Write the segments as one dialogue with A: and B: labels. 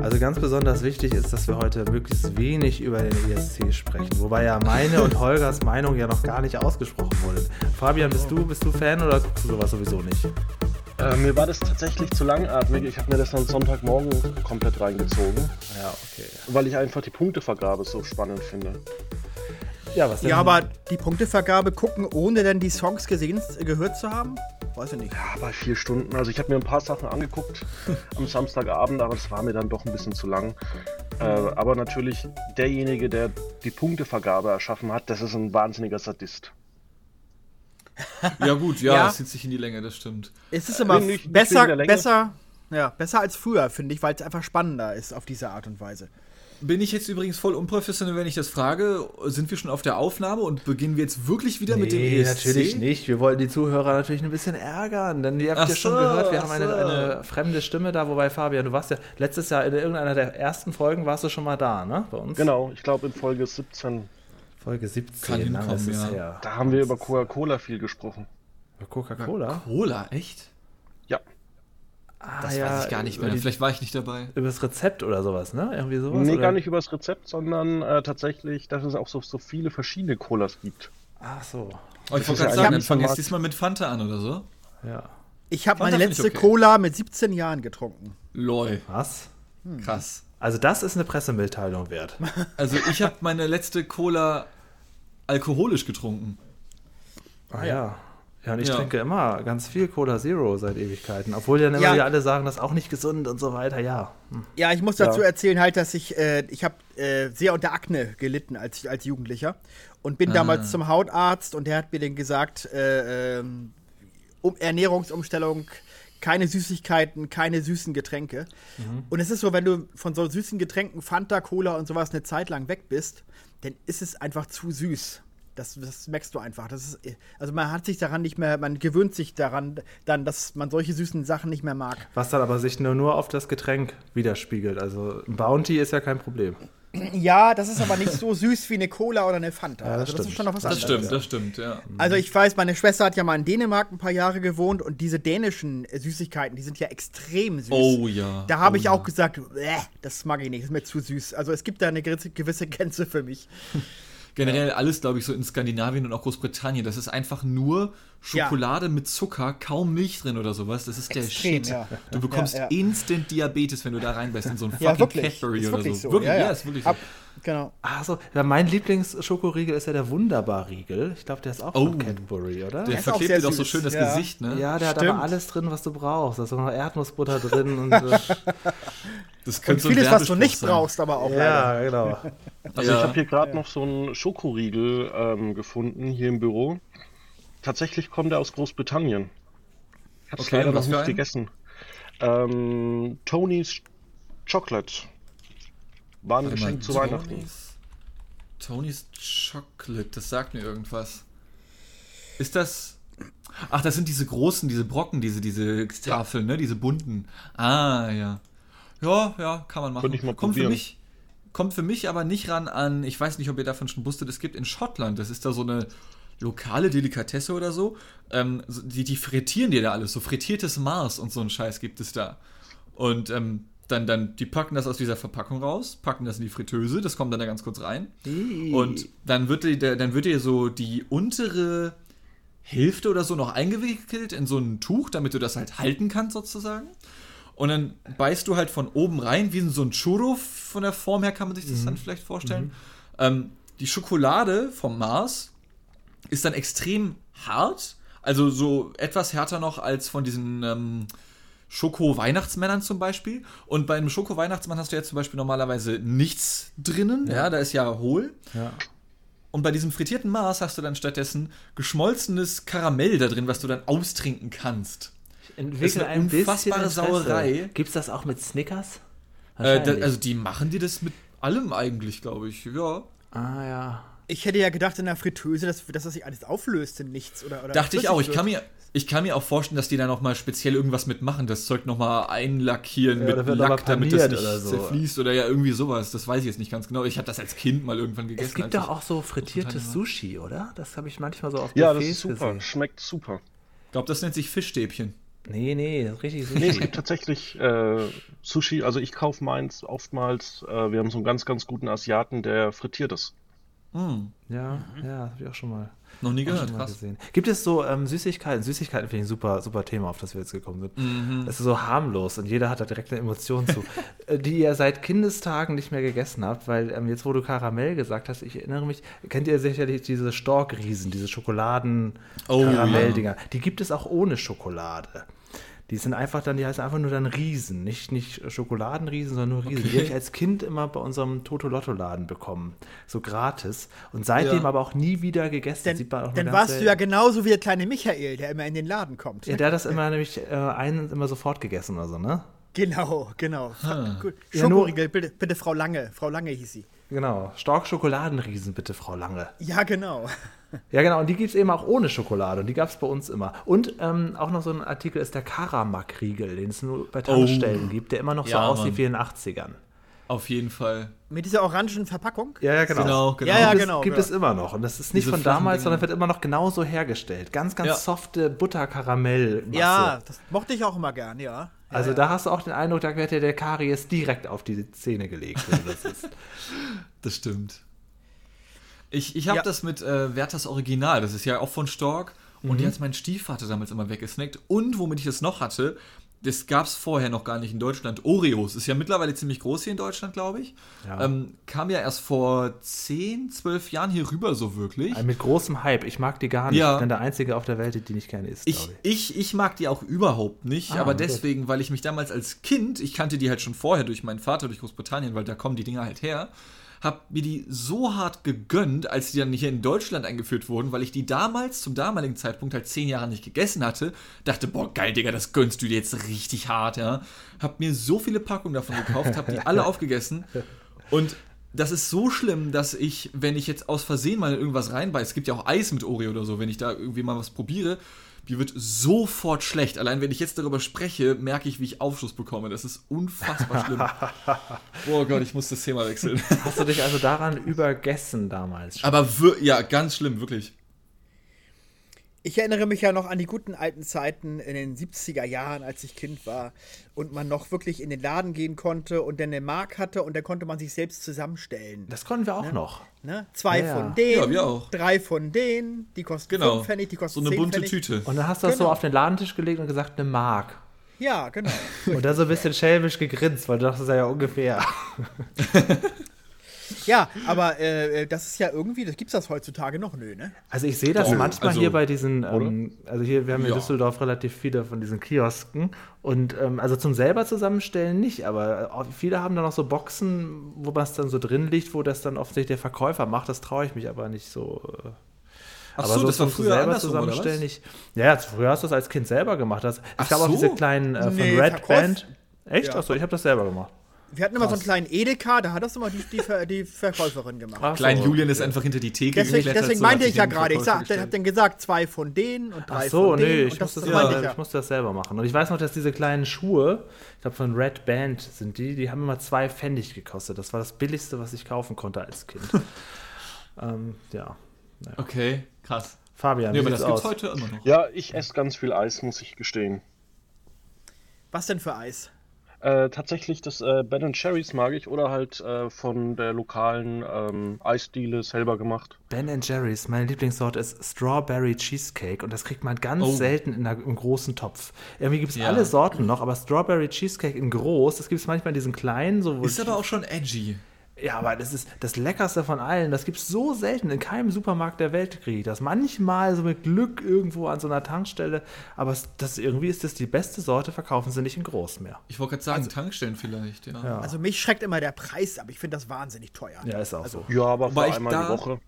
A: Also ganz besonders wichtig ist, dass wir heute möglichst wenig über den ESC sprechen. Wobei ja meine und Holgers Meinung ja noch gar nicht ausgesprochen wurde. Fabian, bist du, bist du Fan oder guckst du sowas sowieso nicht?
B: Äh, mir war das tatsächlich zu langatmig. Ich habe mir das am Sonntagmorgen komplett reingezogen.
A: Ja, okay.
B: Weil ich einfach die Punktevergabe so spannend finde.
C: Ja, was denn? Ja, aber die Punktevergabe gucken, ohne dann die Songs gesehen, gehört zu haben? Weiß ich nicht.
B: Ja, bei vier Stunden. Also ich habe mir ein paar Sachen angeguckt am Samstagabend, aber das war mir dann doch ein bisschen zu lang. Äh, aber natürlich, derjenige, der die Punktevergabe erschaffen hat, das ist ein wahnsinniger Sadist.
D: Ja gut, ja, ja. es zieht sich in die Länge, das stimmt.
C: Es ist immer nicht, besser, besser, ja, besser als früher, finde ich, weil es einfach spannender ist auf diese Art und Weise.
D: Bin ich jetzt übrigens voll unprofessionell, wenn ich das frage? Sind wir schon auf der Aufnahme und beginnen wir jetzt wirklich wieder nee, mit dem ESC?
A: natürlich nicht. Wir wollten die Zuhörer natürlich ein bisschen ärgern, denn ihr habt ach ja schon gehört, wir haben eine, eine, fremde Stimme da, wobei Fabian, du warst ja letztes Jahr in irgendeiner der ersten Folgen warst du schon mal da, ne?
B: Bei uns. Genau, ich glaube in Folge 17.
A: Folge 17,
D: Kann hinkommen, ja.
B: Her. Da haben wir über Coca-Cola viel gesprochen.
A: Über Coca-Cola?
D: Cola, echt?
A: Ah,
D: das ja, weiß ich gar nicht mehr. Die, Vielleicht war ich nicht dabei.
A: Über das Rezept oder sowas, ne? Irgendwie sowas?
B: Nee,
A: oder?
B: gar nicht über das Rezept, sondern äh, tatsächlich, dass es auch so, so viele verschiedene Colas gibt.
A: Ach so.
D: Oh, ich wollte gerade sagen, dann fang jetzt diesmal mit Fanta an oder so.
A: Ja.
C: Ich habe meine letzte okay. Cola mit 17 Jahren getrunken.
D: Lol.
A: Was?
D: Hm. Krass.
A: Also das ist eine Pressemitteilung wert.
D: Also ich habe meine letzte Cola alkoholisch getrunken.
A: Ah ja. Ja, und ich ja. trinke immer ganz viel Cola Zero seit Ewigkeiten. Obwohl dann immer ja. alle sagen, das ist auch nicht gesund und so weiter, ja.
C: Hm. Ja, ich muss dazu ja. erzählen halt, dass ich, äh, ich habe äh, sehr unter Akne gelitten als, als Jugendlicher und bin ah. damals zum Hautarzt und der hat mir dann gesagt, äh, ähm, um Ernährungsumstellung, keine Süßigkeiten, keine süßen Getränke. Mhm. Und es ist so, wenn du von so süßen Getränken, Fanta, Cola und sowas eine Zeit lang weg bist, dann ist es einfach zu süß. Das, das merkst du einfach. Das ist, also man hat sich daran nicht mehr, man gewöhnt sich daran dann, dass man solche süßen Sachen nicht mehr mag.
A: Was dann aber sich nur, nur auf das Getränk widerspiegelt. Also ein Bounty ist ja kein Problem.
C: Ja, das ist aber nicht so süß wie eine Cola oder eine Fanta. Ja,
D: das, also das ist schon noch was anderes. Das stimmt, das stimmt, ja.
C: Also ich weiß, meine Schwester hat ja mal in Dänemark ein paar Jahre gewohnt und diese dänischen Süßigkeiten, die sind ja extrem süß.
D: Oh ja.
C: Da habe
D: oh,
C: ich
D: ja.
C: auch gesagt, das mag ich nicht, das ist mir zu süß. Also es gibt da eine gewisse Grenze für mich.
D: Generell alles, glaube ich, so in Skandinavien und auch Großbritannien. Das ist einfach nur Schokolade ja. mit Zucker, kaum Milch drin oder sowas. Das ist der Extrem, Shit. Ja. Du bekommst ja, instant Diabetes, wenn du da reinbeißt in so ein fucking Cadbury oder so.
C: so. Wirklich, ja, ist wirklich so. Ab,
A: genau. Achso, ja, mein Lieblingsschokoriegel ist ja der Wunderbar-Riegel. Ich glaube, der ist auch oh. von Cadbury, oder?
D: Der, der verklebt dir doch so schön das Gesicht, ne?
A: Ja, der Stimmt. hat aber alles drin, was du brauchst. Da ist auch noch Erdnussbutter drin und.
C: Das könnte und vieles, was du nicht sein. brauchst, aber auch.
A: Ja, leider. genau.
B: Also ja. ich habe hier gerade ja. noch so einen Schokoriegel ähm, gefunden hier im Büro. Tatsächlich kommt er aus Großbritannien. Ich habe es okay, leider noch nicht gegessen. Ähm, Tony's Chocolate. War ein Geschenk zu Tony's, Weihnachten.
D: Tony's Chocolate, das sagt mir irgendwas. Ist das. Ach, das sind diese großen, diese Brocken, diese, diese Tafeln, ja. ne? Diese bunten. Ah, ja. Ja, ja, kann man machen.
B: Könnte ich mal
D: Kommt
B: probieren.
D: für mich kommt für mich aber nicht ran an, ich weiß nicht, ob ihr davon schon wusstet, es gibt in Schottland, das ist da so eine lokale Delikatesse oder so, ähm, die, die frittieren dir da alles, so frittiertes Mars und so ein Scheiß gibt es da. Und ähm, dann, dann, die packen das aus dieser Verpackung raus, packen das in die Fritteuse, das kommt dann da ganz kurz rein. Und dann wird, die, dann wird dir so die untere Hälfte oder so noch eingewickelt in so ein Tuch, damit du das halt halten kannst sozusagen. Und dann beißt du halt von oben rein, wie so ein Churro von der Form her, kann man sich das mhm. dann vielleicht vorstellen. Mhm. Ähm, die Schokolade vom Mars ist dann extrem hart, also so etwas härter noch als von diesen ähm, Schoko-Weihnachtsmännern zum Beispiel. Und bei einem Schoko-Weihnachtsmann hast du ja zum Beispiel normalerweise nichts drinnen, ja, ja da ist ja hohl.
A: Ja.
D: Und bei diesem frittierten Mars hast du dann stattdessen geschmolzenes Karamell da drin, was du dann austrinken kannst
A: entwickeln eine unfassbare Sauerei. Gibt es das auch mit Snickers?
D: Äh, da, also die machen die das mit allem eigentlich, glaube ich. Ja.
A: Ah ja.
C: Ich hätte ja gedacht in der Fritteuse, dass, dass das sich alles auflöst in nichts oder, oder
D: Dachte ich auch. Ich kann mir ich kann mir auch vorstellen, dass die da noch mal speziell irgendwas mitmachen, das Zeug noch mal einlackieren ja, mit Lack, damit das nicht oder so. zerfließt oder ja irgendwie sowas. Das weiß ich jetzt nicht ganz genau. Ich habe das als Kind mal irgendwann gegessen. Es
A: gibt doch auch so frittiertes Sushi, oder? Das habe ich manchmal so auf
B: Ja, das ist super. Gesehen. Schmeckt super.
D: Ich glaube, das nennt sich Fischstäbchen.
B: Nee, nee, richtig Sushi. Nee, es gibt tatsächlich äh, Sushi. Also ich kaufe meins oftmals. Äh, wir haben so einen ganz, ganz guten Asiaten, der frittiert ist.
A: Mm. Ja, ja, habe ich auch schon mal.
D: Noch nie gehört, krass.
A: Gesehen. Gibt es so ähm, Süßigkeiten? Süßigkeiten finde ich ein super, super Thema, auf das wir jetzt gekommen sind. Mhm. Es ist so harmlos und jeder hat da direkt eine Emotion zu. Äh, die ihr seit Kindestagen nicht mehr gegessen habt, weil ähm, jetzt, wo du Karamell gesagt hast, ich erinnere mich, kennt ihr sicherlich diese Storkriesen, diese Schokoladen-Karamell-Dinger. Oh, ja. Die gibt es auch ohne Schokolade. Die sind einfach dann, die heißen einfach nur dann Riesen, nicht, nicht Schokoladenriesen, sondern nur Riesen. Okay. Die habe ich als Kind immer bei unserem Toto-Lotto-Laden bekommen. So gratis. Und seitdem ja. aber auch nie wieder gegessen.
C: Dann, Sieht man auch dann warst du ja genauso wie der kleine Michael, der immer in den Laden kommt.
A: Ja, der hat das immer nämlich äh, einen immer sofort gegessen oder so, ne?
C: Genau, genau. Gut. Schokoriegel, ja, bitte, bitte Frau Lange. Frau Lange hieß sie.
A: Genau. Stork Schokoladenriesen, bitte, Frau Lange.
C: Ja, genau.
A: Ja, genau. Und die gibt es eben auch ohne Schokolade. Und die gab es bei uns immer. Und ähm, auch noch so ein Artikel ist der Karamak-Riegel, den es nur bei Tankstellen oh. gibt, der immer noch ja, so aussieht wie in den 80ern.
D: Auf jeden Fall.
C: Mit dieser orangen Verpackung?
A: Ja, ja, genau.
D: Genau, genau.
C: Ja, ja,
A: gibt
C: genau.
A: Es, gibt ja. es immer noch. Und das ist nicht Diese von damals, sondern wird immer noch genauso hergestellt. Ganz, ganz ja. softe Butterkaramellmasse.
C: Ja, das mochte ich auch immer gern, ja.
A: Also da hast du auch den Eindruck, da wird dir der Karies direkt auf die Zähne gelegt, wenn du das ist.
D: das stimmt. Ich, ich habe ja. das mit äh, Werthers Original, das ist ja auch von Stork. Und mhm. die hat mein Stiefvater damals immer weggesnackt. Und womit ich das noch hatte, das gab es vorher noch gar nicht in Deutschland. Oreos ist ja mittlerweile ziemlich groß hier in Deutschland, glaube ich. Ja. Ähm, kam ja erst vor 10, 12 Jahren hier rüber, so wirklich.
A: Also mit großem Hype. Ich mag die gar nicht. Ja. Ich bin der Einzige auf der Welt, die nicht gerne isst.
D: Ich, ich. ich, mag die auch überhaupt nicht, ah, aber okay. deswegen, weil ich mich damals als Kind, ich kannte die halt schon vorher durch meinen Vater, durch Großbritannien, weil da kommen die Dinger halt her habe mir die so hart gegönnt, als die dann hier in Deutschland eingeführt wurden, weil ich die damals, zum damaligen Zeitpunkt, halt zehn Jahre nicht gegessen hatte. Dachte, boah, geil, Digga, das gönnst du dir jetzt richtig hart, ja. Hab mir so viele Packungen davon gekauft, hab die alle aufgegessen. Und das ist so schlimm, dass ich, wenn ich jetzt aus Versehen mal irgendwas reinbeiße, es gibt ja auch Eis mit Oreo oder so, wenn ich da irgendwie mal was probiere, mir wird sofort schlecht. Allein wenn ich jetzt darüber spreche, merke ich, wie ich Aufschluss bekomme. Das ist unfassbar schlimm. oh Gott, ich muss das Thema wechseln.
A: Hast du dich also daran übergessen damals?
D: Schon? Aber ja, ganz schlimm, wirklich.
C: Ich erinnere mich ja noch an die guten alten Zeiten in den 70er Jahren, als ich Kind war und man noch wirklich in den Laden gehen konnte und dann eine Mark hatte und dann konnte man sich selbst zusammenstellen.
A: Das konnten wir auch
C: ne?
A: noch.
C: Ne? Zwei ja, von denen, ja, wir auch. drei von denen, die kosten
D: genau.
C: 5 Pfennig, die kosten
D: So eine bunte
C: Pfennig.
D: Tüte.
A: Und dann hast du das genau. so auf den Ladentisch gelegt und gesagt, eine Mark.
C: Ja, genau.
A: und dann so ein bisschen schelmisch gegrinst, weil du dachtest ja ungefähr.
C: Ja, aber äh, das ist ja irgendwie, das gibt es das heutzutage noch, nö, ne?
A: Also ich sehe das oh, manchmal also, hier bei diesen, ähm, also hier, wir haben ja. in Düsseldorf relativ viele von diesen Kiosken und ähm, also zum selber zusammenstellen nicht, aber viele haben da noch so Boxen, wo man es dann so drin liegt, wo das dann offensichtlich der Verkäufer macht, das traue ich mich aber nicht so. Äh,
D: Ach aber so, das war früher selber zusammenstellen
A: nicht. Ja, früher hast du das als Kind selber gemacht. Das, es gab so? auch diese kleinen äh, von nee, Red Verkäuf Band. Echt? Ja. Achso, ich habe das selber gemacht.
C: Wir hatten immer Krass. so einen kleinen Edeka, da hat das immer die, die, die Verkäuferin gemacht.
D: Ach, Klein so. Julian ist einfach hinter die Theke
C: Deswegen, deswegen so, meinte ich ja gerade, ich hab dann gesagt, zwei von denen und drei Ach
A: so,
C: von
A: nee,
C: denen.
A: Ich, muss das, ja, ich, ich musste das selber machen. Und ich weiß noch, dass diese kleinen Schuhe, ich glaube von Red Band sind die, die haben immer zwei Pfennig gekostet. Das war das billigste, was ich kaufen konnte als Kind. ähm, ja.
D: Naja. Okay, krass.
A: Fabian,
B: nee, aber das gibt's heute immer noch. Ja, ich esse ganz viel Eis, muss ich gestehen.
C: Was denn für Eis?
B: Äh, tatsächlich das äh, Ben Cherries mag ich oder halt äh, von der lokalen ähm, Eisdiele selber gemacht.
A: Ben Jerry's, meine Lieblingssorte ist Strawberry Cheesecake und das kriegt man ganz oh. selten in einem großen Topf. Irgendwie gibt es ja. alle Sorten noch, aber Strawberry Cheesecake in groß, das gibt es manchmal in diesen kleinen. So,
D: ist aber auch schon edgy.
A: Ja, aber das ist das Leckerste von allen. Das gibt es so selten. In keinem Supermarkt der Welt kriege ich das. Manchmal so mit Glück irgendwo an so einer Tankstelle. Aber das, irgendwie ist das die beste Sorte, verkaufen sie nicht in groß mehr.
D: Ich wollte gerade sagen, also, Tankstellen vielleicht, ja. ja.
C: Also mich schreckt immer der Preis ab. Ich finde das wahnsinnig teuer.
A: Ja, ist auch
C: also,
A: so.
B: Ja, aber für einmal die Woche.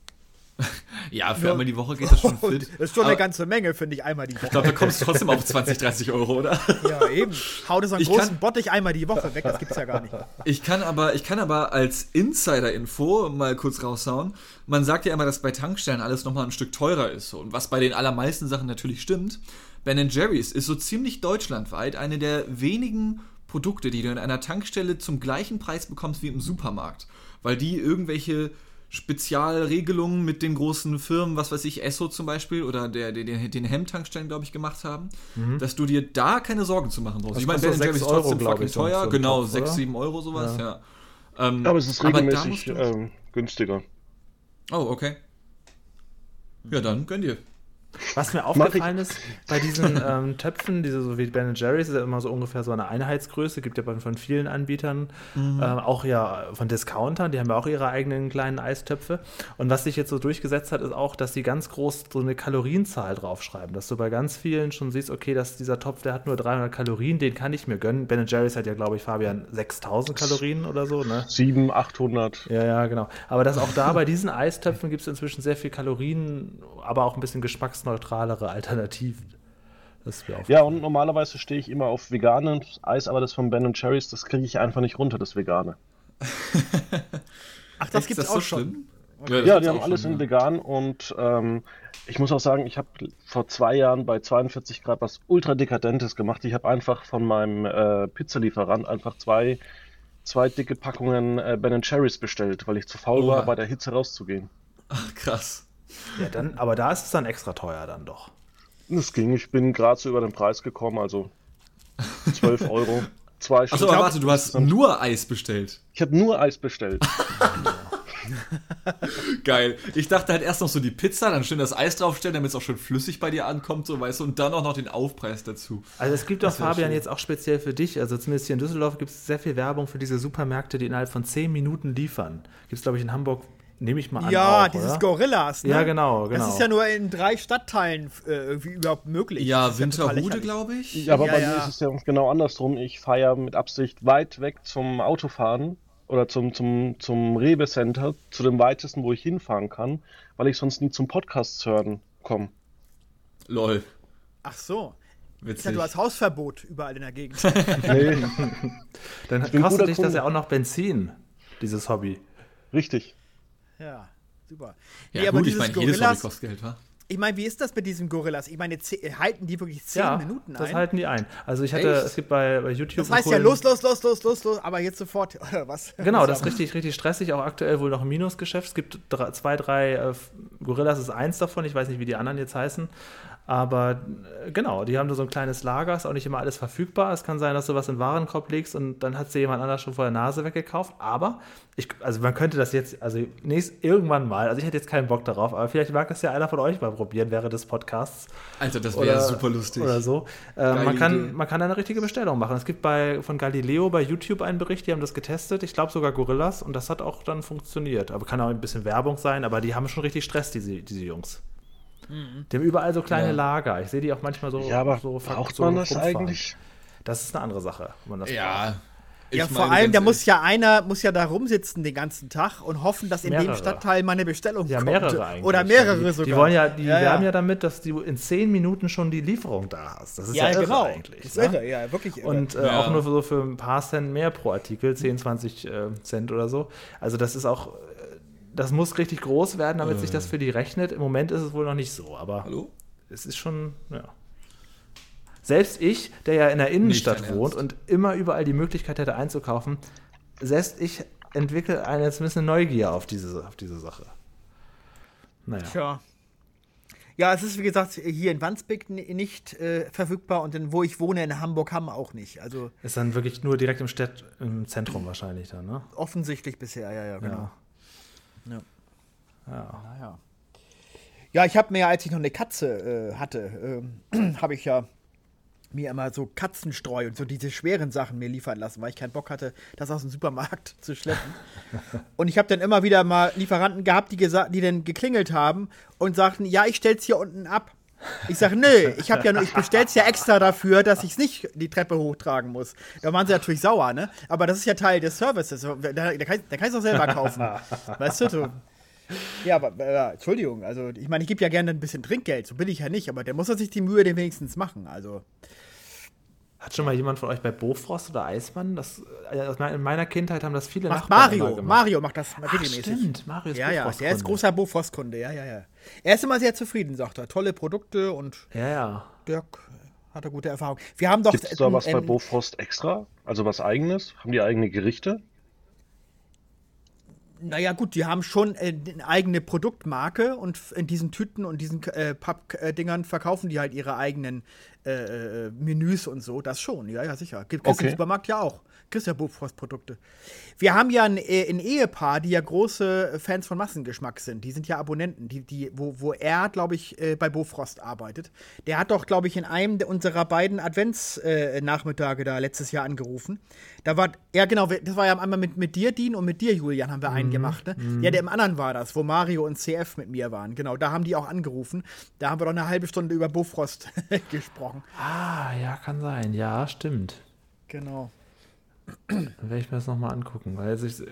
D: ja, für ja. einmal die Woche geht das schon fit.
C: Das ist schon aber eine ganze Menge, finde ich, einmal die Woche.
D: Ich glaube, da kommst du trotzdem auf 20, 30 Euro, oder?
C: Ja, eben. Hau das so einen ich großen kann, Bottich einmal die Woche weg, das gibt's ja gar nicht.
D: Ich kann aber, ich kann aber als Insider-Info mal kurz raushauen, man sagt ja immer, dass bei Tankstellen alles nochmal ein Stück teurer ist. Und was bei den allermeisten Sachen natürlich stimmt, Ben Jerry's ist so ziemlich deutschlandweit eine der wenigen Produkte, die du in einer Tankstelle zum gleichen Preis bekommst wie im Supermarkt. Weil die irgendwelche Spezialregelungen mit den großen Firmen, was weiß ich, Esso zum Beispiel oder der, der, den, den Hemmtankstellen, glaube ich, gemacht haben, mhm. dass du dir da keine Sorgen zu machen brauchst.
A: Das ich meine, Ben Jerry's ist trotzdem
D: fucking ich, teuer, so genau, 6, 7 Euro sowas, ja. ja.
B: Ähm, aber es ist regelmäßig ähm, günstiger.
D: Oh, okay. Ja, dann gönn dir.
A: Was mir aufgefallen ist, bei diesen ähm, Töpfen, diese so wie Ben Jerry's, ist ja immer so ungefähr so eine Einheitsgröße, gibt ja von vielen Anbietern, mhm. ähm, auch ja von Discountern, die haben ja auch ihre eigenen kleinen Eistöpfe. Und was sich jetzt so durchgesetzt hat, ist auch, dass sie ganz groß so eine Kalorienzahl draufschreiben, dass du bei ganz vielen schon siehst, okay, dass dieser Topf, der hat nur 300 Kalorien, den kann ich mir gönnen. Ben Jerry's hat ja, glaube ich, Fabian, 6000 Kalorien oder so, ne?
B: 7, 800.
A: Ja, ja, genau. Aber dass auch da bei diesen Eistöpfen gibt es inzwischen sehr viel Kalorien, aber auch ein bisschen Geschmacks geschmacksneutralere Alternativen.
B: ja, und normalerweise stehe ich immer auf veganes Eis, aber das von Ben Cherries, das kriege ich einfach nicht runter, das vegane.
C: Ach, das gibt es auch so schon.
B: Okay. Ja, die haben alles schon, in ja. vegan und ähm, ich muss auch sagen, ich habe vor zwei Jahren bei 42 Grad was ultra dekadentes gemacht. Ich habe einfach von meinem äh, Pizzalieferant einfach zwei, zwei dicke Packungen äh, Ben Cherries bestellt, weil ich zu faul Oha. war, bei der Hitze rauszugehen.
D: Ach, krass.
A: Ja, dann, aber da ist es dann extra teuer dann doch.
B: Das ging, ich bin gerade so über den Preis gekommen, also 12 Euro.
D: Zwei Achso, aber warte, du hast nur Eis bestellt.
B: Ich habe nur Eis bestellt.
D: Geil. Ich dachte halt erst noch so die Pizza, dann schön das Eis draufstellen, damit es auch schön flüssig bei dir ankommt, so weißt du, und dann auch noch den Aufpreis dazu.
A: Also es gibt auch, Fabian, jetzt auch speziell für dich, also zumindest hier in Düsseldorf gibt es sehr viel Werbung für diese Supermärkte, die innerhalb von 10 Minuten liefern. Gibt es, glaube ich, in Hamburg Nehme ich mal an.
C: Ja, auch, dieses oder? Gorillas.
A: Ne? Ja, genau, genau.
C: Das ist ja nur in drei Stadtteilen äh, irgendwie überhaupt möglich.
D: Ja, Winterhude, glaube ich.
B: Ja, aber ja, bei ja. mir ist es ja genau andersrum. Ich fahre ja mit Absicht weit weg zum Autofahren oder zum, zum, zum Rewe Center, zu dem weitesten, wo ich hinfahren kann, weil ich sonst nie zum Podcast hören komme.
D: Lol.
C: Ach so. Witzig. Ja, du hast Hausverbot überall in der Gegend. nee.
A: Dann kostet dich das ja auch noch Benzin, dieses Hobby.
B: Richtig.
C: Ja, super.
D: Ja, nee, gut, ich meine, jedes Hobby kostet Geld, wa?
C: Ich meine, wie ist das mit diesen Gorillas? Ich meine, halten die wirklich zehn ja, Minuten
A: ein? Das halten die ein. Also ich hatte, Echt? es gibt bei, bei YouTube.
C: Das heißt ja los, los, los, los, los, los, aber jetzt sofort, oder was?
A: Genau, das ist richtig, richtig stressig, auch aktuell wohl noch ein Minusgeschäft. Es gibt drei, zwei, drei äh, Gorillas ist eins davon, ich weiß nicht, wie die anderen jetzt heißen. Aber äh, genau, die haben nur so ein kleines Lager, ist auch nicht immer alles verfügbar. Es kann sein, dass du was in den Warenkorb legst und dann hat sie jemand anders schon vor der Nase weggekauft. Aber ich, also man könnte das jetzt, also nächst, irgendwann mal, also ich hätte jetzt keinen Bock darauf, aber vielleicht mag das ja einer von euch mal probieren während des Podcasts.
D: Alter, das wäre super lustig.
A: Oder so. Äh, man, kann, man kann eine richtige Bestellung machen. Es gibt bei, von Galileo bei YouTube einen Bericht, die haben das getestet. Ich glaube sogar Gorillas und das hat auch dann funktioniert. Aber kann auch ein bisschen Werbung sein, aber die haben schon richtig Stress, diese, diese Jungs. Mhm. Die haben überall so kleine ja. Lager. Ich sehe die auch manchmal so.
B: Ja, aber
A: so
B: braucht so man das rumfahren. eigentlich?
A: Das ist eine andere Sache.
D: ja.
C: ja, vor allem, da muss ja einer muss ja da rumsitzen den ganzen Tag und hoffen, dass in mehrere. dem Stadtteil meine Bestellung
A: ja, kommt. Mehrere eigentlich.
C: Oder mehrere
A: die,
C: sogar.
A: Die wollen ja, die ja, werben ja. damit, dass du in zehn Minuten schon die Lieferung da hast. Das ist ja, ja genau. eigentlich. Das ist ne? irre, ja, wirklich irre. Und äh, auch nur für, so für ein paar Cent mehr pro Artikel, 10, 20 äh, Cent oder so. Also das ist auch das muss richtig groß werden, damit äh. sich das für die rechnet. Im Moment ist es wohl noch nicht so, aber
D: Hallo?
A: es ist schon, ja. Selbst ich, der ja in der Innenstadt wohnt und immer überall die Möglichkeit hätte einzukaufen, selbst ich entwickle eine zumindest eine Neugier auf diese, auf diese Sache.
C: Naja. Tja. Ja, es ist wie gesagt hier in Wandsbek nicht äh, verfügbar und in, wo ich wohne in Hamburg-Hamm auch nicht. Also
A: ist dann wirklich nur direkt im Stadt im Zentrum wahrscheinlich dann, ne?
C: Offensichtlich bisher, ja, ja, genau.
A: Ja.
C: Ja. Ja. Naja. Ja, ich habe mir, als ich noch eine Katze äh, hatte, äh, habe ich ja mir immer so Katzenstreu und so diese schweren Sachen mir liefern lassen, weil ich keinen Bock hatte, das aus dem Supermarkt zu schleppen. und ich habe dann immer wieder mal Lieferanten gehabt, die, die dann geklingelt haben und sagten, ja, ich stell's hier unten ab. Ich sage, nee, ich habe ja nur, ich bestell's ja extra dafür, dass ich es nicht die Treppe hochtragen muss. Da waren sie natürlich sauer, ne? Aber das ist ja Teil des Services. Da, da, da kann ich es auch selber kaufen. weißt du, du ja, aber äh, Entschuldigung, also ich meine, ich gebe ja gerne ein bisschen Trinkgeld, so bin ich ja nicht, aber der muss ja sich die Mühe den wenigstens machen. Also
A: hat schon mal jemand von euch bei Bofrost oder Eismann? Das, äh, in meiner Kindheit haben das viele
C: macht Nachbarn Mario. Mario macht das
A: Ach, regelmäßig. Stimmt, Mario
C: ist Ja, ja, der ist großer Bofrost-Kunde, ja, ja, ja. Er ist immer sehr zufrieden, sagt er. Tolle Produkte und
A: ja, ja.
C: Dirk hat er gute Erfahrung. Wir haben doch.
B: Gibt es da was bei Bofrost extra? Also was eigenes? Haben die eigene Gerichte?
C: Naja, gut, die haben schon äh, eine eigene Produktmarke und in diesen Tüten und diesen äh, Pappdingern verkaufen die halt ihre eigenen äh, äh, Menüs und so. Das schon, ja, ja, sicher. Gibt es okay. im Supermarkt ja auch. Kriegst ja Bofrost-Produkte. Wir haben ja ein, äh, ein, Ehepaar, die ja große Fans von Massengeschmack sind. Die sind ja Abonnenten, die, die, wo, wo er, glaube ich, äh, bei Bofrost arbeitet. Der hat doch, glaube ich, in einem unserer beiden Adventsnachmittage da letztes Jahr angerufen. Da war, ja genau, das war ja einmal mit, mit dir, Dean, und mit dir, Julian, haben wir einen mhm. gemacht. Ne? Mhm. Ja, der im anderen war das, wo Mario und CF mit mir waren. Genau, da haben die auch angerufen. Da haben wir doch eine halbe Stunde über Bofrost gesprochen.
A: Ah, ja, kann sein. Ja, stimmt.
C: Genau.
A: Dann werde ich mir das nochmal angucken, weil ich,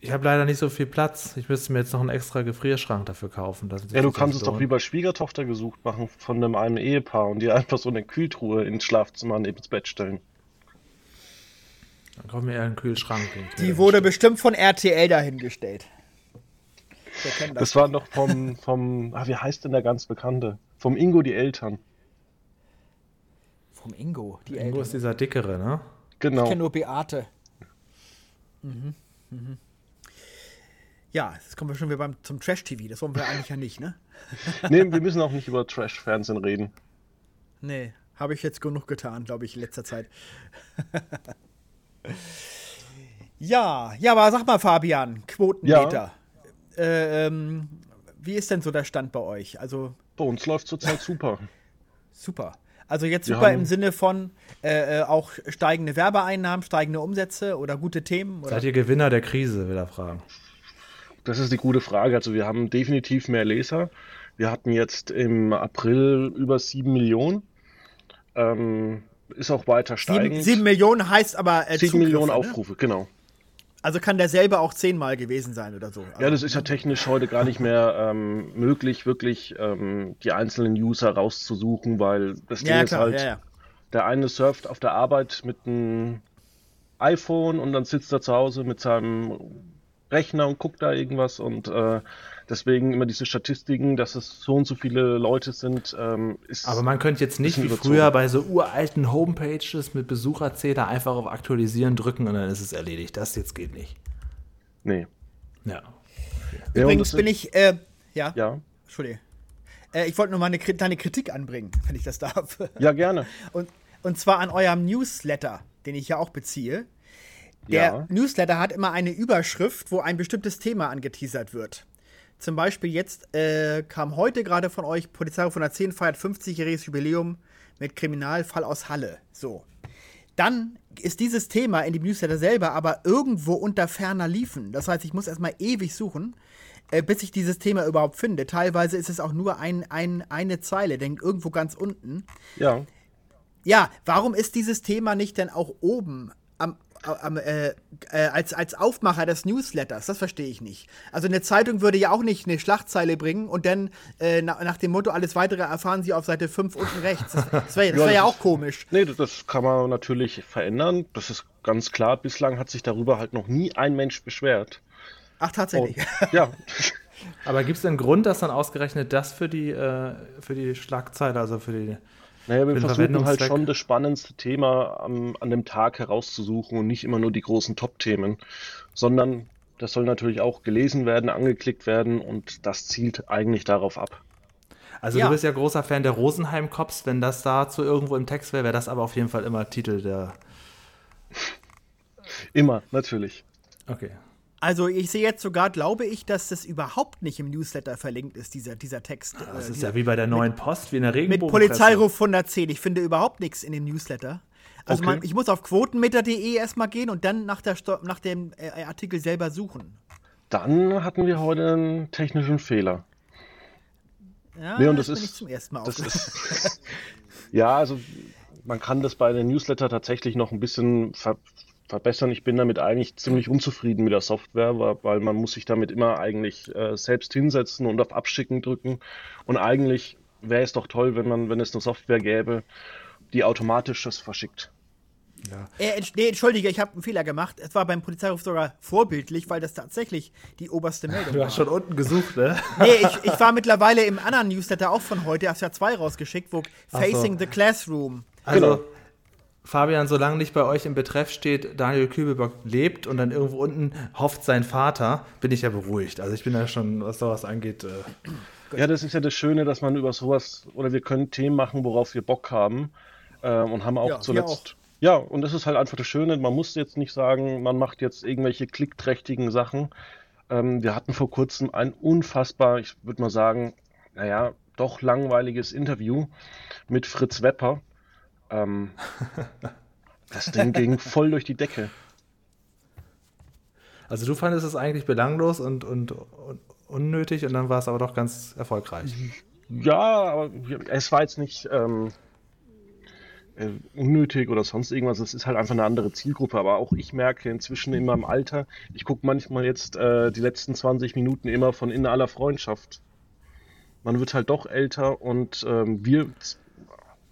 A: ich habe leider nicht so viel Platz. Ich müsste mir jetzt noch einen extra Gefrierschrank dafür kaufen.
B: ja, du kannst es doch wie bei Schwiegertochter gesucht machen von einem, einem Ehepaar und dir einfach so eine Kühltruhe ins Schlafzimmer neben das Bett stellen.
A: Dann kommt mir eher ein Kühlschrank.
C: Die wurde bestimmt von RTL dahingestellt.
B: Das, das war noch vom, vom ah, wie heißt denn der ganz Bekannte? Vom Ingo die Eltern.
C: Vom Ingo,
A: die Ingo Eltern. ist dieser dickere, ne?
C: Genau. Ich kenne nur Beate. Mhm. Mhm. Ja, jetzt kommen wir schon wieder beim, zum Trash-TV. Das wollen wir eigentlich ja nicht, ne?
B: nee, wir müssen auch nicht über Trash-Fernsehen reden.
C: Nee, habe ich jetzt genug getan, glaube ich, in letzter Zeit. ja, ja, aber sag mal, Fabian, Quotenmeter. Ja. Äh, ähm, wie ist denn so der Stand bei euch? Also
B: bei uns läuft zurzeit super.
C: Super. Also jetzt super im Sinne von äh, äh, auch steigende Werbeeinnahmen, steigende Umsätze oder gute Themen? Oder?
A: Seid ihr Gewinner der Krise, will er fragen.
B: Das ist die gute Frage. Also wir haben definitiv mehr Leser. Wir hatten jetzt im April über sieben Millionen. Ähm, ist auch weiter steigend.
C: Sieben, sieben Millionen heißt aber
B: äh, sieben Millionen ne? Aufrufe, ne? genau.
C: Also kann der selber auch zehnmal gewesen sein oder so.
B: ja, das ist ja technisch heute gar nicht mehr ähm, möglich, wirklich ähm, die einzelnen User rauszusuchen, weil das Ding ja, ist halt, ja, ja. der eine surft auf der Arbeit mit einem iPhone und dann sitzt er zu Hause mit seinem Rechner und guckt da irgendwas und äh, Deswegen immer diese Statistiken, dass es so und so viele Leute sind, ähm, ist.
A: Aber man könnte jetzt nicht wie früher bei so uralten Homepages mit Besucherzähler einfach auf Aktualisieren drücken und dann ist es erledigt. Das jetzt geht nicht.
B: Nee.
A: Ja.
C: Übrigens ja, bin ich, äh, ja.
B: Ja.
C: Entschuldige. Äh, ich wollte nur mal eine kleine Kritik anbringen, wenn ich das darf.
B: Ja, gerne.
C: Und, und zwar an eurem Newsletter, den ich ja auch beziehe. Der ja. Newsletter hat immer eine Überschrift, wo ein bestimmtes Thema angeteasert wird. Zum Beispiel jetzt äh, kam heute gerade von euch, Polizei von der 10 feiert 50-jähriges Jubiläum mit Kriminalfall aus Halle. So. Dann ist dieses Thema in dem Newsletter selber aber irgendwo unter ferner liefen. Das heißt, ich muss erstmal ewig suchen, äh, bis ich dieses Thema überhaupt finde. Teilweise ist es auch nur ein, ein, eine Zeile, denn irgendwo ganz unten.
B: Ja.
C: Ja, warum ist dieses Thema nicht denn auch oben am, äh, äh, als, als Aufmacher des Newsletters. Das verstehe ich nicht. Also eine Zeitung würde ja auch nicht eine Schlachtzeile bringen und dann äh, nach, nach, dem Motto, alles weitere erfahren Sie auf Seite 5 unten rechts. Das, das wäre ja, wär ja, auch komisch.
B: Nee, das kann man natürlich verändern. Das ist ganz klar. Bislang hat sich darüber halt noch nie ein Mensch beschwert.
C: Ach, tatsächlich.
B: Und, ja.
A: Aber gibt es einen Grund, dass dann ausgerechnet das für die, äh, für die Schlagzeile, also für die
B: naja, wir versuchen halt schon das spannendste Thema am, an dem Tag herauszusuchen und nicht immer nur die großen Top-Themen, sondern das soll natürlich auch gelesen werden, angeklickt werden und das zielt eigentlich darauf ab.
A: Also ja. du bist ja großer Fan der Rosenheim-Cops. Wenn das dazu irgendwo im Text wäre, wäre das aber auf jeden Fall immer Titel der.
B: Immer, natürlich.
A: Okay.
C: Also ich sehe jetzt sogar, glaube ich, dass das überhaupt nicht im Newsletter verlinkt ist, dieser, dieser Text.
A: Ah, das äh, ist ja wie bei der neuen
C: mit,
A: Post, wie in der Regenbogen.
C: Mit Polizeiruf 110. Ich finde überhaupt nichts in dem Newsletter. Also okay. man, ich muss auf quotenmeter.de erstmal gehen und dann nach, der, nach dem äh, Artikel selber suchen.
B: Dann hatten wir heute einen technischen Fehler.
C: Ja, nee, und das, das ist, zum ersten Mal
B: das ist, Ja, also man kann das bei den Newsletter tatsächlich noch ein bisschen ver verbessern. Ich bin damit eigentlich ziemlich unzufrieden mit der Software, weil man muss sich damit immer eigentlich äh, selbst hinsetzen und auf Abschicken drücken. Und eigentlich wäre es doch toll, wenn man, wenn es eine Software gäbe, die automatisch das verschickt.
C: Ja. Äh, nee, entschuldige, ich habe einen Fehler gemacht. Es war beim Polizeiruf sogar vorbildlich, weil das tatsächlich die oberste Meldung
A: war. Du hast schon unten gesucht, ne?
C: Nee, ich, ich war mittlerweile im anderen Newsletter auch von heute, hast ja zwei rausgeschickt, wo Facing so. the Classroom.
A: Also, genau Fabian, solange nicht bei euch im Betreff steht, Daniel Kübelbock lebt und dann irgendwo unten hofft sein Vater, bin ich ja beruhigt. Also ich bin ja schon, was sowas angeht. Äh,
B: ja, das ist ja das Schöne, dass man über sowas, oder wir können Themen machen, worauf wir Bock haben. Äh, und haben auch ja, zuletzt. Auch. Ja, und das ist halt einfach das Schöne. Man muss jetzt nicht sagen, man macht jetzt irgendwelche klickträchtigen Sachen. Ähm, wir hatten vor kurzem ein unfassbar, ich würde mal sagen, naja, doch langweiliges Interview mit Fritz Wepper ähm, das Ding ging voll durch die Decke.
A: Also du fandest es eigentlich belanglos und, und, und unnötig und dann war es aber doch ganz erfolgreich.
B: Ja, aber es war jetzt nicht ähm, äh, unnötig oder sonst irgendwas. Es ist halt einfach eine andere Zielgruppe. Aber auch ich merke inzwischen in meinem Alter, ich gucke manchmal jetzt äh, die letzten 20 Minuten immer von in aller Freundschaft. Man wird halt doch älter und ähm, wir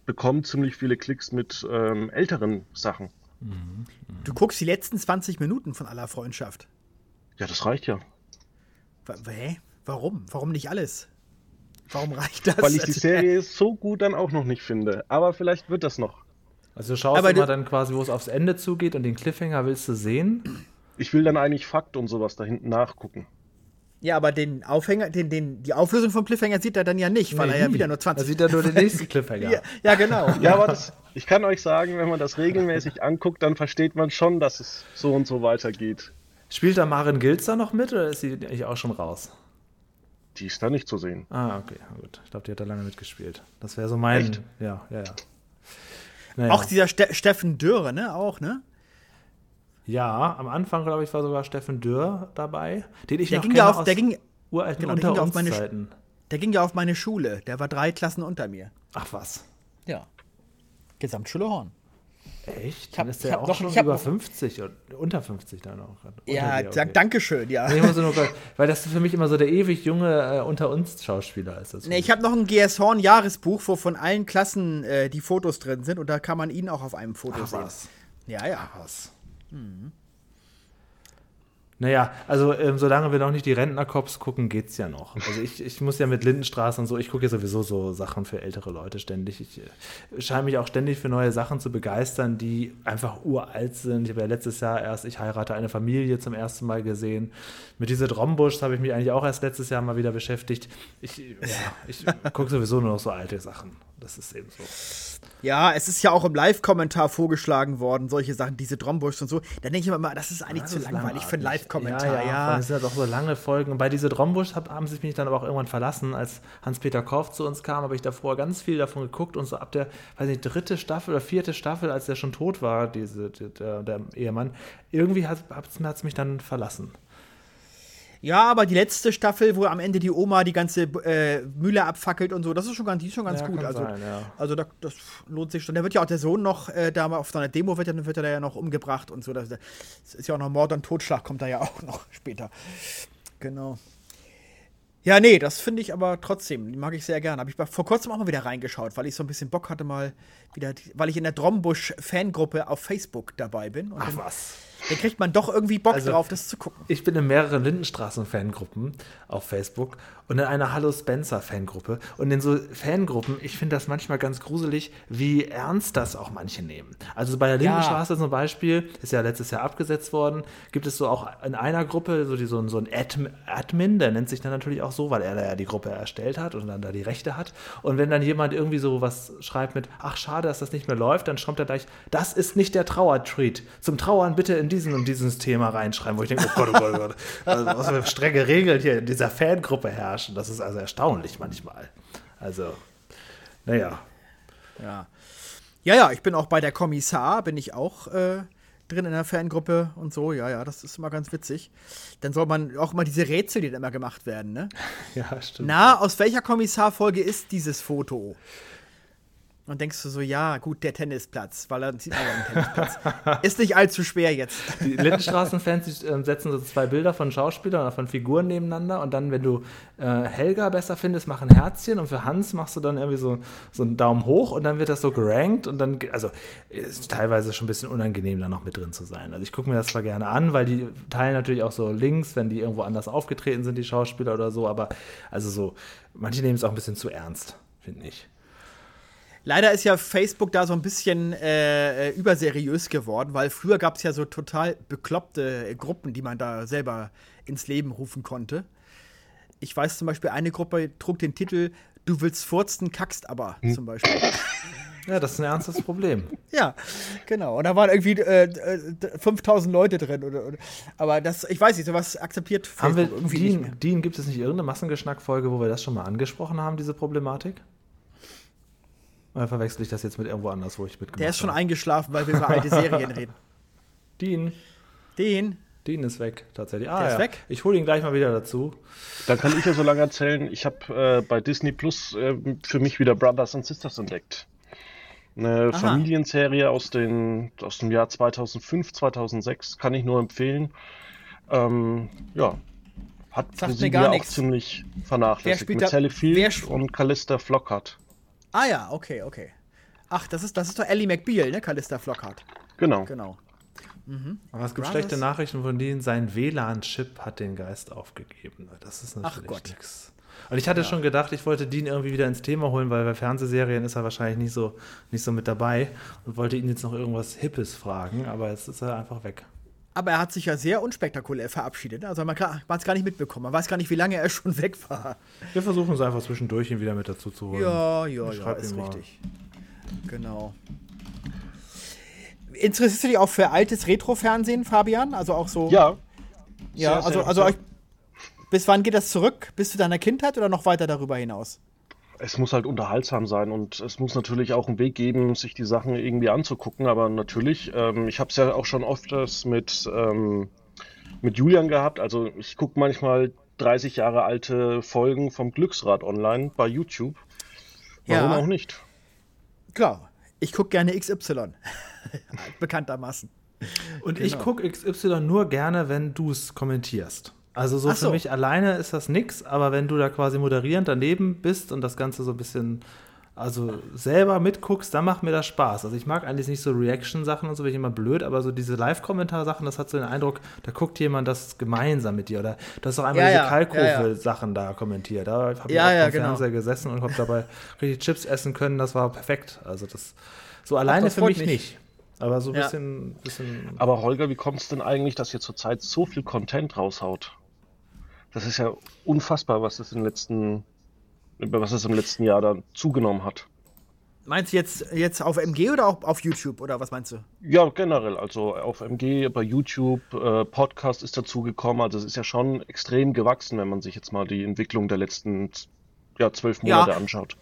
B: bekommen ziemlich viele Klicks mit ähm, älteren Sachen.
C: Mhm. Du guckst die letzten 20 Minuten von aller Freundschaft.
B: Ja, das reicht ja.
C: Hä? Warum? Warum nicht alles? Warum reicht das?
B: Weil ich die Serie so gut dann auch noch nicht finde. Aber vielleicht wird das noch.
A: Also du schaust Aber immer du dann quasi, wo es aufs Ende zugeht und den Cliffhanger willst du sehen?
B: Ich will dann eigentlich Fakt und sowas da hinten nachgucken.
C: Ja, aber den Aufhänger, den, den, die Auflösung vom Cliffhanger sieht er dann ja nicht, weil nee, er ja wieder nur 20.
A: Da sieht er nur den nächsten Cliffhanger.
C: ja, ja, genau.
B: ja, aber das, ich kann euch sagen, wenn man das regelmäßig anguckt, dann versteht man schon, dass es so und so weitergeht.
A: Spielt da Maren Gilzer noch mit oder ist sie eigentlich auch schon raus?
B: Die ist da nicht zu sehen.
A: Ah, okay, gut. Ich glaube, die hat da lange mitgespielt. Das wäre so mein. Echt? Ja, ja, ja.
C: Naja. Auch dieser Ste Steffen Dürre, ne? Auch, ne?
A: Ja, am Anfang, glaube ich, war sogar Steffen Dürr dabei,
C: den ich der noch ging ja auf, der ging,
A: uralten genau, der ging,
C: meine, Zeiten. der ging ja auf meine Schule. Der war drei Klassen unter mir.
A: Ach was.
C: Ja. Gesamtschule Horn.
A: Echt? Dann hab, ist der auch noch, schon über noch, 50 oder unter 50 dann auch.
C: Ja, dir, okay. danke schön, ja.
A: Nee, nur, weil das für mich immer so der ewig junge äh, unter uns Schauspieler ist. Das
C: nee, ich habe noch ein GS Horn Jahresbuch, wo von allen Klassen äh, die Fotos drin sind und da kann man ihn auch auf einem Foto Ach, sehen. Was? Ja, ja. Ach, was. Mhm.
A: Naja, also ähm, solange wir noch nicht die Rentnercops gucken, geht's ja noch. Also ich, ich muss ja mit Lindenstraße und so, ich gucke ja sowieso so Sachen für ältere Leute ständig. Ich äh, scheine mich auch ständig für neue Sachen zu begeistern, die einfach uralt sind. Ich habe ja letztes Jahr erst Ich heirate eine Familie zum ersten Mal gesehen. Mit diese Drombusch habe ich mich eigentlich auch erst letztes Jahr mal wieder beschäftigt. Ich, ja, ich gucke sowieso nur noch so alte Sachen. Das ist eben so.
C: Ja, es ist ja auch im Live-Kommentar vorgeschlagen worden, solche Sachen, diese Drombusch und so. Da denke ich mir immer, das ist eigentlich ja, das zu ist langweilig für einen Live-Kommentar.
A: Ja, ja, ja. Das sind ja doch so lange Folgen. Und bei diese Drombusch haben sie mich dann aber auch irgendwann verlassen, als Hans-Peter Korf zu uns kam, habe ich davor ganz viel davon geguckt und so ab der, weiß nicht, dritte Staffel oder vierte Staffel, als der schon tot war, diese, der, der Ehemann, irgendwie hat es mich dann verlassen.
C: Ja, aber die letzte Staffel, wo am Ende die Oma die ganze äh, Mühle abfackelt und so, das ist schon ganz, die ist schon ganz ja, gut. Also, sein, ja. also da, das lohnt sich schon. Da wird ja auch der Sohn noch, äh, da auf so einer Demo wird, dann wird er ja noch umgebracht und so. Das, das ist ja auch noch Mord und Totschlag, kommt da ja auch noch später. Genau. Ja, nee, das finde ich aber trotzdem, die mag ich sehr gerne. Habe ich vor kurzem auch mal wieder reingeschaut, weil ich so ein bisschen Bock hatte, mal wieder, weil ich in der Drombusch-Fangruppe auf Facebook dabei bin.
A: Ach was.
C: Da kriegt man doch irgendwie Bock also, drauf, das zu gucken.
A: Ich bin in mehreren Lindenstraßen-Fangruppen auf Facebook und in einer Hallo Spencer-Fangruppe. Und in so Fangruppen, ich finde das manchmal ganz gruselig, wie ernst das auch manche nehmen. Also bei der Lindenstraße ja. zum Beispiel, ist ja letztes Jahr abgesetzt worden, gibt es so auch in einer Gruppe so, die, so, so ein Admin, der nennt sich dann natürlich auch so, weil er da ja die Gruppe erstellt hat und dann da die Rechte hat. Und wenn dann jemand irgendwie so was schreibt mit, ach schade, dass das nicht mehr läuft, dann schreibt er gleich, das ist nicht der Trauertreat. Zum Trauern bitte in diesen und dieses Thema reinschreiben, wo ich denke, oh Gott, oh Gott, oh Gott. Also, was für strenge Regeln hier in dieser Fangruppe herrschen. Das ist also erstaunlich manchmal. Also, naja.
C: Ja. Ja, ja, ich bin auch bei der Kommissar, bin ich auch äh, drin in der Fangruppe und so. Ja, ja, das ist immer ganz witzig. Dann soll man auch immer diese Rätsel, die dann immer gemacht werden, ne?
A: Ja, stimmt.
C: Na, aus welcher Kommissarfolge ist dieses Foto? Und denkst du so, ja, gut, der Tennisplatz, weil dann sieht man den Tennisplatz. Ist nicht allzu schwer jetzt.
A: Die Lindenstraßenfans äh, setzen so zwei Bilder von Schauspielern oder von Figuren nebeneinander und dann, wenn du äh, Helga besser findest, mach ein Herzchen und für Hans machst du dann irgendwie so, so einen Daumen hoch und dann wird das so gerankt und dann, also ist teilweise schon ein bisschen unangenehm, da noch mit drin zu sein. Also ich gucke mir das zwar gerne an, weil die teilen natürlich auch so Links, wenn die irgendwo anders aufgetreten sind, die Schauspieler oder so, aber also so, manche nehmen es auch ein bisschen zu ernst, finde ich.
C: Leider ist ja Facebook da so ein bisschen äh, äh überseriös geworden, weil früher gab es ja so total bekloppte Gruppen, die man da selber ins Leben rufen konnte. Ich weiß zum Beispiel, eine Gruppe trug den Titel Du willst furzen, kackst aber hm. zum Beispiel.
A: Ja, das ist ein ernstes Problem.
C: ja, genau. Und da waren irgendwie äh, 5000 äh, Leute drin. Oder, oder, aber das, ich weiß nicht, sowas akzeptiert
A: Facebook haben wir, irgendwie Dean, nicht mehr. Dean, gibt es nicht irgendeine Massengeschnack-Folge, wo wir das schon mal angesprochen haben, diese Problematik? Oder verwechsel ich das jetzt mit irgendwo anders, wo ich mitgemacht habe?
C: Der ist schon eingeschlafen, weil wir über alte Serien reden.
A: Dean.
C: Dean.
A: Dean ist weg, tatsächlich. Ah, Der ist ja. weg? Ich hole ihn gleich mal wieder dazu.
B: Dann kann ich ja so lange erzählen, ich habe äh, bei Disney Plus äh, für mich wieder Brothers and Sisters entdeckt. Eine Aha. Familienserie aus, den, aus dem Jahr 2005, 2006, kann ich nur empfehlen. Ähm, ja, hat
C: Sagt mir gar
B: auch ziemlich vernachlässigt. Mit Sally Field und Callista Flockhart.
C: Ah ja, okay, okay. Ach, das ist, das ist doch Ellie McBeal, ne? Callista Flockhart.
B: Genau.
C: Genau.
A: Mhm. Aber es gibt Brothers? schlechte Nachrichten von denen, sein WLAN-Chip hat den Geist aufgegeben. Das ist natürlich nichts. Und ich hatte ja. schon gedacht, ich wollte Dean irgendwie wieder ins Thema holen, weil bei Fernsehserien ist er wahrscheinlich nicht so, nicht so mit dabei und wollte ihn jetzt noch irgendwas Hippes fragen, aber jetzt ist er einfach weg.
C: Aber er hat sich ja sehr unspektakulär verabschiedet. Also man hat es gar nicht mitbekommen. Man weiß gar nicht, wie lange er schon weg war.
A: Wir versuchen es einfach zwischendurch, ihn wieder mit dazu zu holen.
C: Ja, ja, ja, ist richtig. Genau. Interessierst du dich auch für altes Retro-Fernsehen, Fabian? Also auch so.
B: Ja.
C: Ja, sehr, also, also euch, bis wann geht das zurück? Bis zu deiner Kindheit oder noch weiter darüber hinaus?
B: Es muss halt unterhaltsam sein und es muss natürlich auch einen Weg geben, sich die Sachen irgendwie anzugucken. Aber natürlich, ähm, ich habe es ja auch schon oft mit, ähm, mit Julian gehabt. Also ich gucke manchmal 30 Jahre alte Folgen vom Glücksrad online bei YouTube. Warum ja. auch nicht?
C: Klar, ich gucke gerne XY. Bekanntermaßen.
A: Und genau. ich gucke XY nur gerne, wenn du es kommentierst. Also so, so, für mich alleine ist das nix, aber wenn du da quasi moderierend daneben bist und das Ganze so ein bisschen, also selber mitguckst, dann macht mir das Spaß. Also ich mag eigentlich nicht so Reaction-Sachen und so, bin ich immer blöd, aber so diese Live-Kommentar-Sachen, das hat so den Eindruck, da guckt jemand das gemeinsam mit dir. Oder du hast auch einmal ja, diese ja, Kalkofe-Sachen ja, ja. da kommentiert. Da habe ich
C: ja,
A: ja,
C: auf dem
A: genau. Fernseher gesessen und habe dabei richtig Chips essen können, das war perfekt. Also das so alleine Ach, für mich, mich nicht. Aber so ein bisschen, bisschen.
B: Aber Holger, wie kommt es denn eigentlich, dass ihr zurzeit so viel Content raushaut? Das ist ja unfassbar, was es, im letzten, was es im letzten Jahr dann zugenommen hat.
C: Meinst du jetzt, jetzt auf MG oder auch auf YouTube oder was meinst du?
B: Ja, generell. Also auf MG, bei YouTube, äh, Podcast ist dazugekommen. Also es ist ja schon extrem gewachsen, wenn man sich jetzt mal die Entwicklung der letzten ja, zwölf Monate ja. anschaut.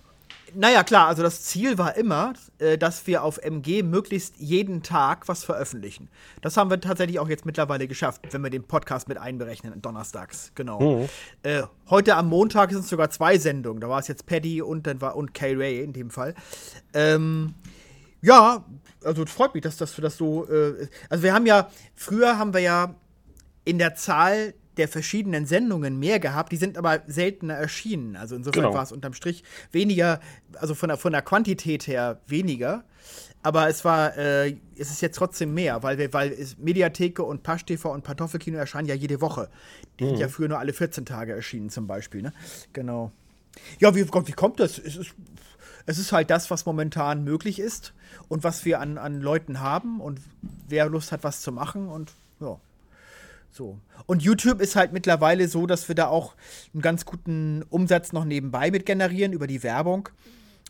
C: Naja, klar, also das Ziel war immer, äh, dass wir auf MG möglichst jeden Tag was veröffentlichen. Das haben wir tatsächlich auch jetzt mittlerweile geschafft, wenn wir den Podcast mit einberechnen, donnerstags, genau. Mhm. Äh, heute am Montag sind es sogar zwei Sendungen. Da war es jetzt Paddy und dann war und Kay Ray in dem Fall. Ähm, ja, also es freut mich, dass, dass du das so. Äh, also wir haben ja, früher haben wir ja in der Zahl der verschiedenen Sendungen mehr gehabt, die sind aber seltener erschienen. Also insofern genau. war es unterm Strich weniger, also von der, von der Quantität her weniger. Aber es war, äh, es ist jetzt trotzdem mehr, weil wir, weil es, Mediatheke und Pasch TV und Kartoffelkino erscheinen ja jede Woche. Die mhm. sind ja früher nur alle 14 Tage erschienen, zum Beispiel. Ne? Genau. Ja, wie, wie kommt das? Es ist, es ist halt das, was momentan möglich ist und was wir an, an Leuten haben und wer Lust hat, was zu machen und ja. So. Und YouTube ist halt mittlerweile so, dass wir da auch einen ganz guten Umsatz noch nebenbei mit generieren über die Werbung.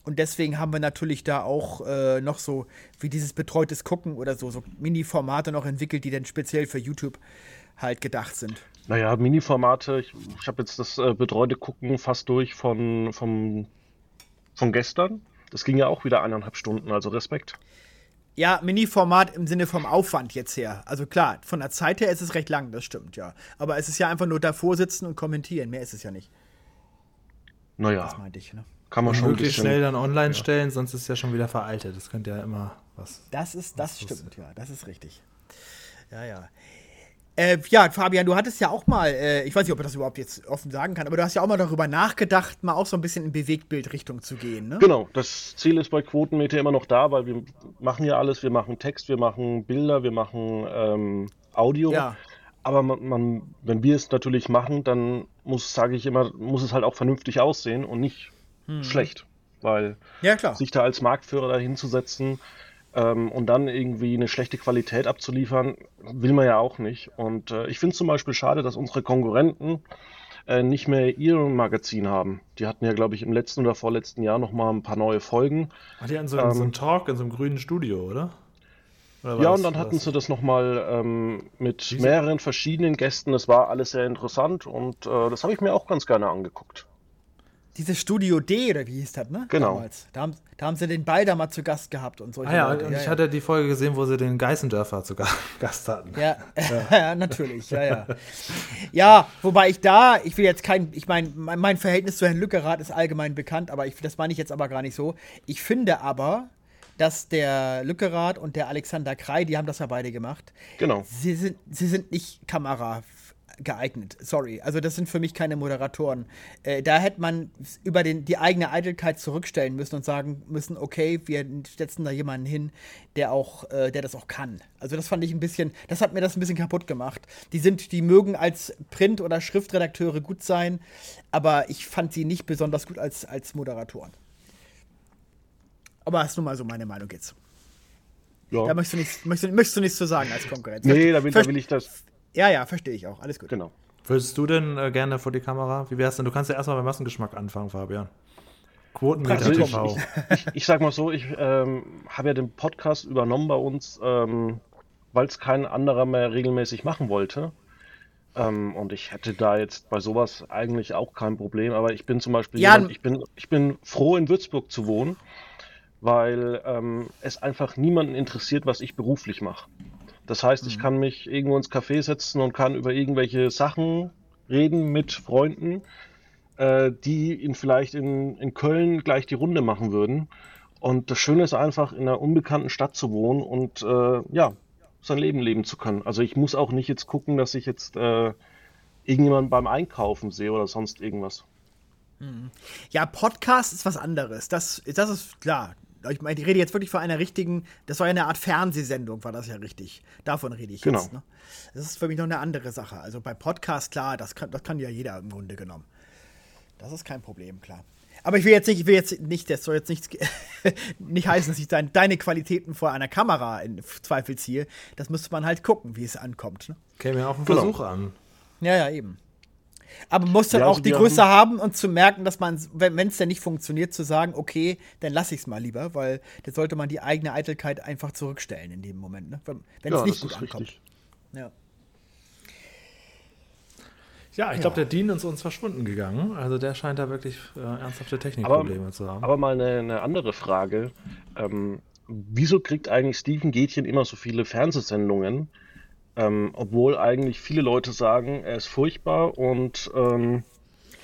C: Und deswegen haben wir natürlich da auch äh, noch so wie dieses betreutes Gucken oder so, so Mini-Formate noch entwickelt, die dann speziell für YouTube halt gedacht sind.
B: Naja, Mini-Formate, ich, ich habe jetzt das äh, betreute Gucken fast durch von, vom, von gestern. Das ging ja auch wieder eineinhalb Stunden, also Respekt.
C: Ja, Mini-Format im Sinne vom Aufwand jetzt her. Also klar, von der Zeit her ist es recht lang, das stimmt, ja. Aber es ist ja einfach nur davor sitzen und kommentieren, mehr ist es ja nicht.
B: Naja.
C: Das meinte ich, ne?
A: Kann man schon möglichst schnell dann online ja. stellen, sonst ist es ja schon wieder veraltet. Das könnte ja immer was.
C: Das ist, das stimmt, ja, das ist richtig. Ja, ja. Äh, ja, Fabian, du hattest ja auch mal, äh, ich weiß nicht, ob ich das überhaupt jetzt offen sagen kann, aber du hast ja auch mal darüber nachgedacht, mal auch so ein bisschen in Bewegtbildrichtung zu gehen, ne?
B: Genau, das Ziel ist bei Quotenmeter immer noch da, weil wir machen ja alles, wir machen Text, wir machen Bilder, wir machen ähm, Audio. Ja. Aber man, man, wenn wir es natürlich machen, dann muss, sage ich immer, muss es halt auch vernünftig aussehen und nicht hm. schlecht. weil ja, sich da als Marktführer dahinzusetzen ähm, und dann irgendwie eine schlechte Qualität abzuliefern, will man ja auch nicht. Und äh, ich finde es zum Beispiel schade, dass unsere Konkurrenten äh, nicht mehr ihr Magazin haben. Die hatten ja, glaube ich, im letzten oder vorletzten Jahr noch mal ein paar neue Folgen.
A: Ach, die hatten so, ähm, so einen Talk in so einem grünen Studio, oder?
B: ja, und dann hatten sie das nochmal ähm, mit mehreren verschiedenen Gästen. Das war alles sehr interessant und äh, das habe ich mir auch ganz gerne angeguckt.
C: Dieses Studio D, oder wie hieß das, ne?
B: Genau. Damals.
C: Da haben, da haben sie den Ball da mal zu Gast gehabt und solche
A: ah, ja, Leute. Und ja, ich ja. hatte die Folge gesehen, wo sie den Geißendörfer zu Gast hatten.
C: Ja, ja. natürlich, ja, ja. Ja, wobei ich da, ich will jetzt kein, ich meine, mein Verhältnis zu Herrn Lückerath ist allgemein bekannt, aber ich, das meine ich jetzt aber gar nicht so. Ich finde aber, dass der Lückerath und der Alexander Krei, die haben das ja beide gemacht.
B: Genau.
C: Sie sind, sie sind nicht Kamera geeignet. Sorry. Also das sind für mich keine Moderatoren. Äh, da hätte man über den, die eigene Eitelkeit zurückstellen müssen und sagen müssen, okay, wir setzen da jemanden hin, der auch, äh, der das auch kann. Also das fand ich ein bisschen, das hat mir das ein bisschen kaputt gemacht. Die sind, die mögen als Print- oder Schriftredakteure gut sein, aber ich fand sie nicht besonders gut als, als Moderatoren. Aber das ist nun mal so meine Meinung jetzt. Ja. Da möchtest du, nichts, möchtest, möchtest du nichts zu sagen als Konkurrenz.
B: Nee, da will, da will ich das
C: ja, ja, verstehe ich auch. Alles gut.
B: Genau.
A: Würdest du denn äh, gerne vor die Kamera? Wie wär's denn? Du kannst ja erstmal beim Massengeschmack anfangen, Fabian.
B: Quotenmeter also TV. Ich, ich, ich, sag mal so, ich ähm, habe ja den Podcast übernommen bei uns, ähm, weil es kein anderer mehr regelmäßig machen wollte. Ähm, und ich hätte da jetzt bei sowas eigentlich auch kein Problem. Aber ich bin zum Beispiel, ja, jemand, ich, bin, ich bin froh, in Würzburg zu wohnen, weil ähm, es einfach niemanden interessiert, was ich beruflich mache. Das heißt, ich mhm. kann mich irgendwo ins Café setzen und kann über irgendwelche Sachen reden mit Freunden, äh, die ihn vielleicht in, in Köln gleich die Runde machen würden. Und das Schöne ist einfach, in einer unbekannten Stadt zu wohnen und äh, ja, sein Leben leben zu können. Also ich muss auch nicht jetzt gucken, dass ich jetzt äh, irgendjemanden beim Einkaufen sehe oder sonst irgendwas.
C: Mhm. Ja, Podcast ist was anderes. Das, das ist klar ich meine, ich rede jetzt wirklich von einer richtigen, das war ja eine Art Fernsehsendung, war das ja richtig. Davon rede ich genau. jetzt. Ne? Das ist für mich noch eine andere Sache. Also bei Podcast, klar, das kann, das kann ja jeder im Grunde genommen. Das ist kein Problem, klar. Aber ich will jetzt nicht, ich will jetzt nicht, das soll jetzt nicht, nicht heißen, dass ich dein, deine Qualitäten vor einer Kamera in Zweifel ziehe. Das müsste man halt gucken, wie es ankommt. Ne?
A: Käme ja auch ein genau. Versuch genau. an.
C: Ja, ja, eben. Aber man muss dann ja, auch also die Größe haben, haben und zu merken, dass man, wenn es denn nicht funktioniert, zu sagen, okay, dann lasse ich es mal lieber, weil da sollte man die eigene Eitelkeit einfach zurückstellen in dem Moment, ne? wenn es ja, nicht gut ankommt. Richtig. Ja.
A: Ja, ich glaube, der Dean ist uns verschwunden gegangen. Also der scheint da wirklich äh, ernsthafte Technikprobleme
B: aber,
A: zu haben.
B: Aber mal eine, eine andere Frage. Ähm, wieso kriegt eigentlich Steven Gätchen immer so viele Fernsehsendungen? Ähm, obwohl eigentlich viele Leute sagen, er ist furchtbar und ähm,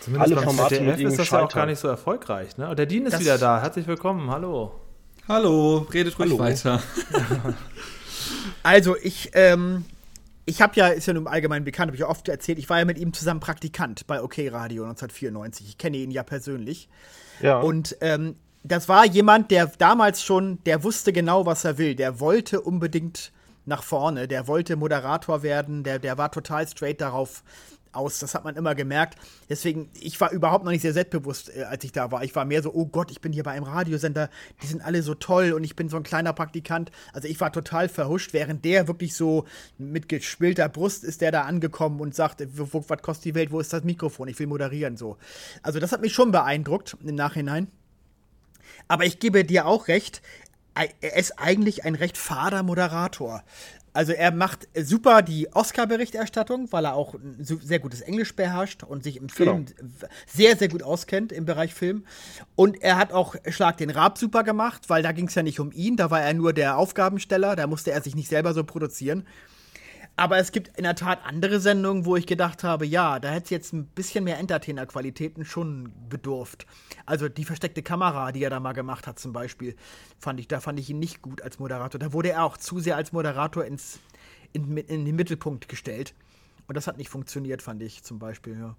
A: Zumindest alle Formate ZDF mit ihm ist das ja auch gar nicht so erfolgreich. Ne? Und der Dean ist das wieder da. Herzlich willkommen. Hallo.
D: Hallo. Redet ruhig Hallo. weiter.
C: also ich, ähm, ich habe ja, ist ja nun allgemein bekannt, habe ich ja oft erzählt, ich war ja mit ihm zusammen Praktikant bei OK Radio 1994. Ich kenne ihn ja persönlich. Ja. Und ähm, das war jemand, der damals schon, der wusste genau, was er will. Der wollte unbedingt nach vorne. Der wollte Moderator werden, der, der war total straight darauf aus. Das hat man immer gemerkt. Deswegen, ich war überhaupt noch nicht sehr selbstbewusst, äh, als ich da war. Ich war mehr so, oh Gott, ich bin hier bei einem Radiosender, die sind alle so toll und ich bin so ein kleiner Praktikant. Also ich war total verhuscht, während der wirklich so mit gespielter Brust ist der da angekommen und sagt, was kostet die Welt, wo ist das Mikrofon, ich will moderieren so. Also das hat mich schon beeindruckt im Nachhinein. Aber ich gebe dir auch recht, er ist eigentlich ein recht fader Moderator. Also er macht super die Oscar-Berichterstattung, weil er auch sehr gutes Englisch beherrscht und sich im Film genau. sehr, sehr gut auskennt im Bereich Film. Und er hat auch Schlag den Rab super gemacht, weil da ging es ja nicht um ihn, da war er nur der Aufgabensteller, da musste er sich nicht selber so produzieren. Aber es gibt in der Tat andere Sendungen, wo ich gedacht habe, ja, da hätte es jetzt ein bisschen mehr Entertainer-Qualitäten schon bedurft. Also die versteckte Kamera, die er da mal gemacht hat, zum Beispiel, fand ich, da fand ich ihn nicht gut als Moderator. Da wurde er auch zu sehr als Moderator ins, in, in den Mittelpunkt gestellt. Und das hat nicht funktioniert, fand ich zum Beispiel, ja.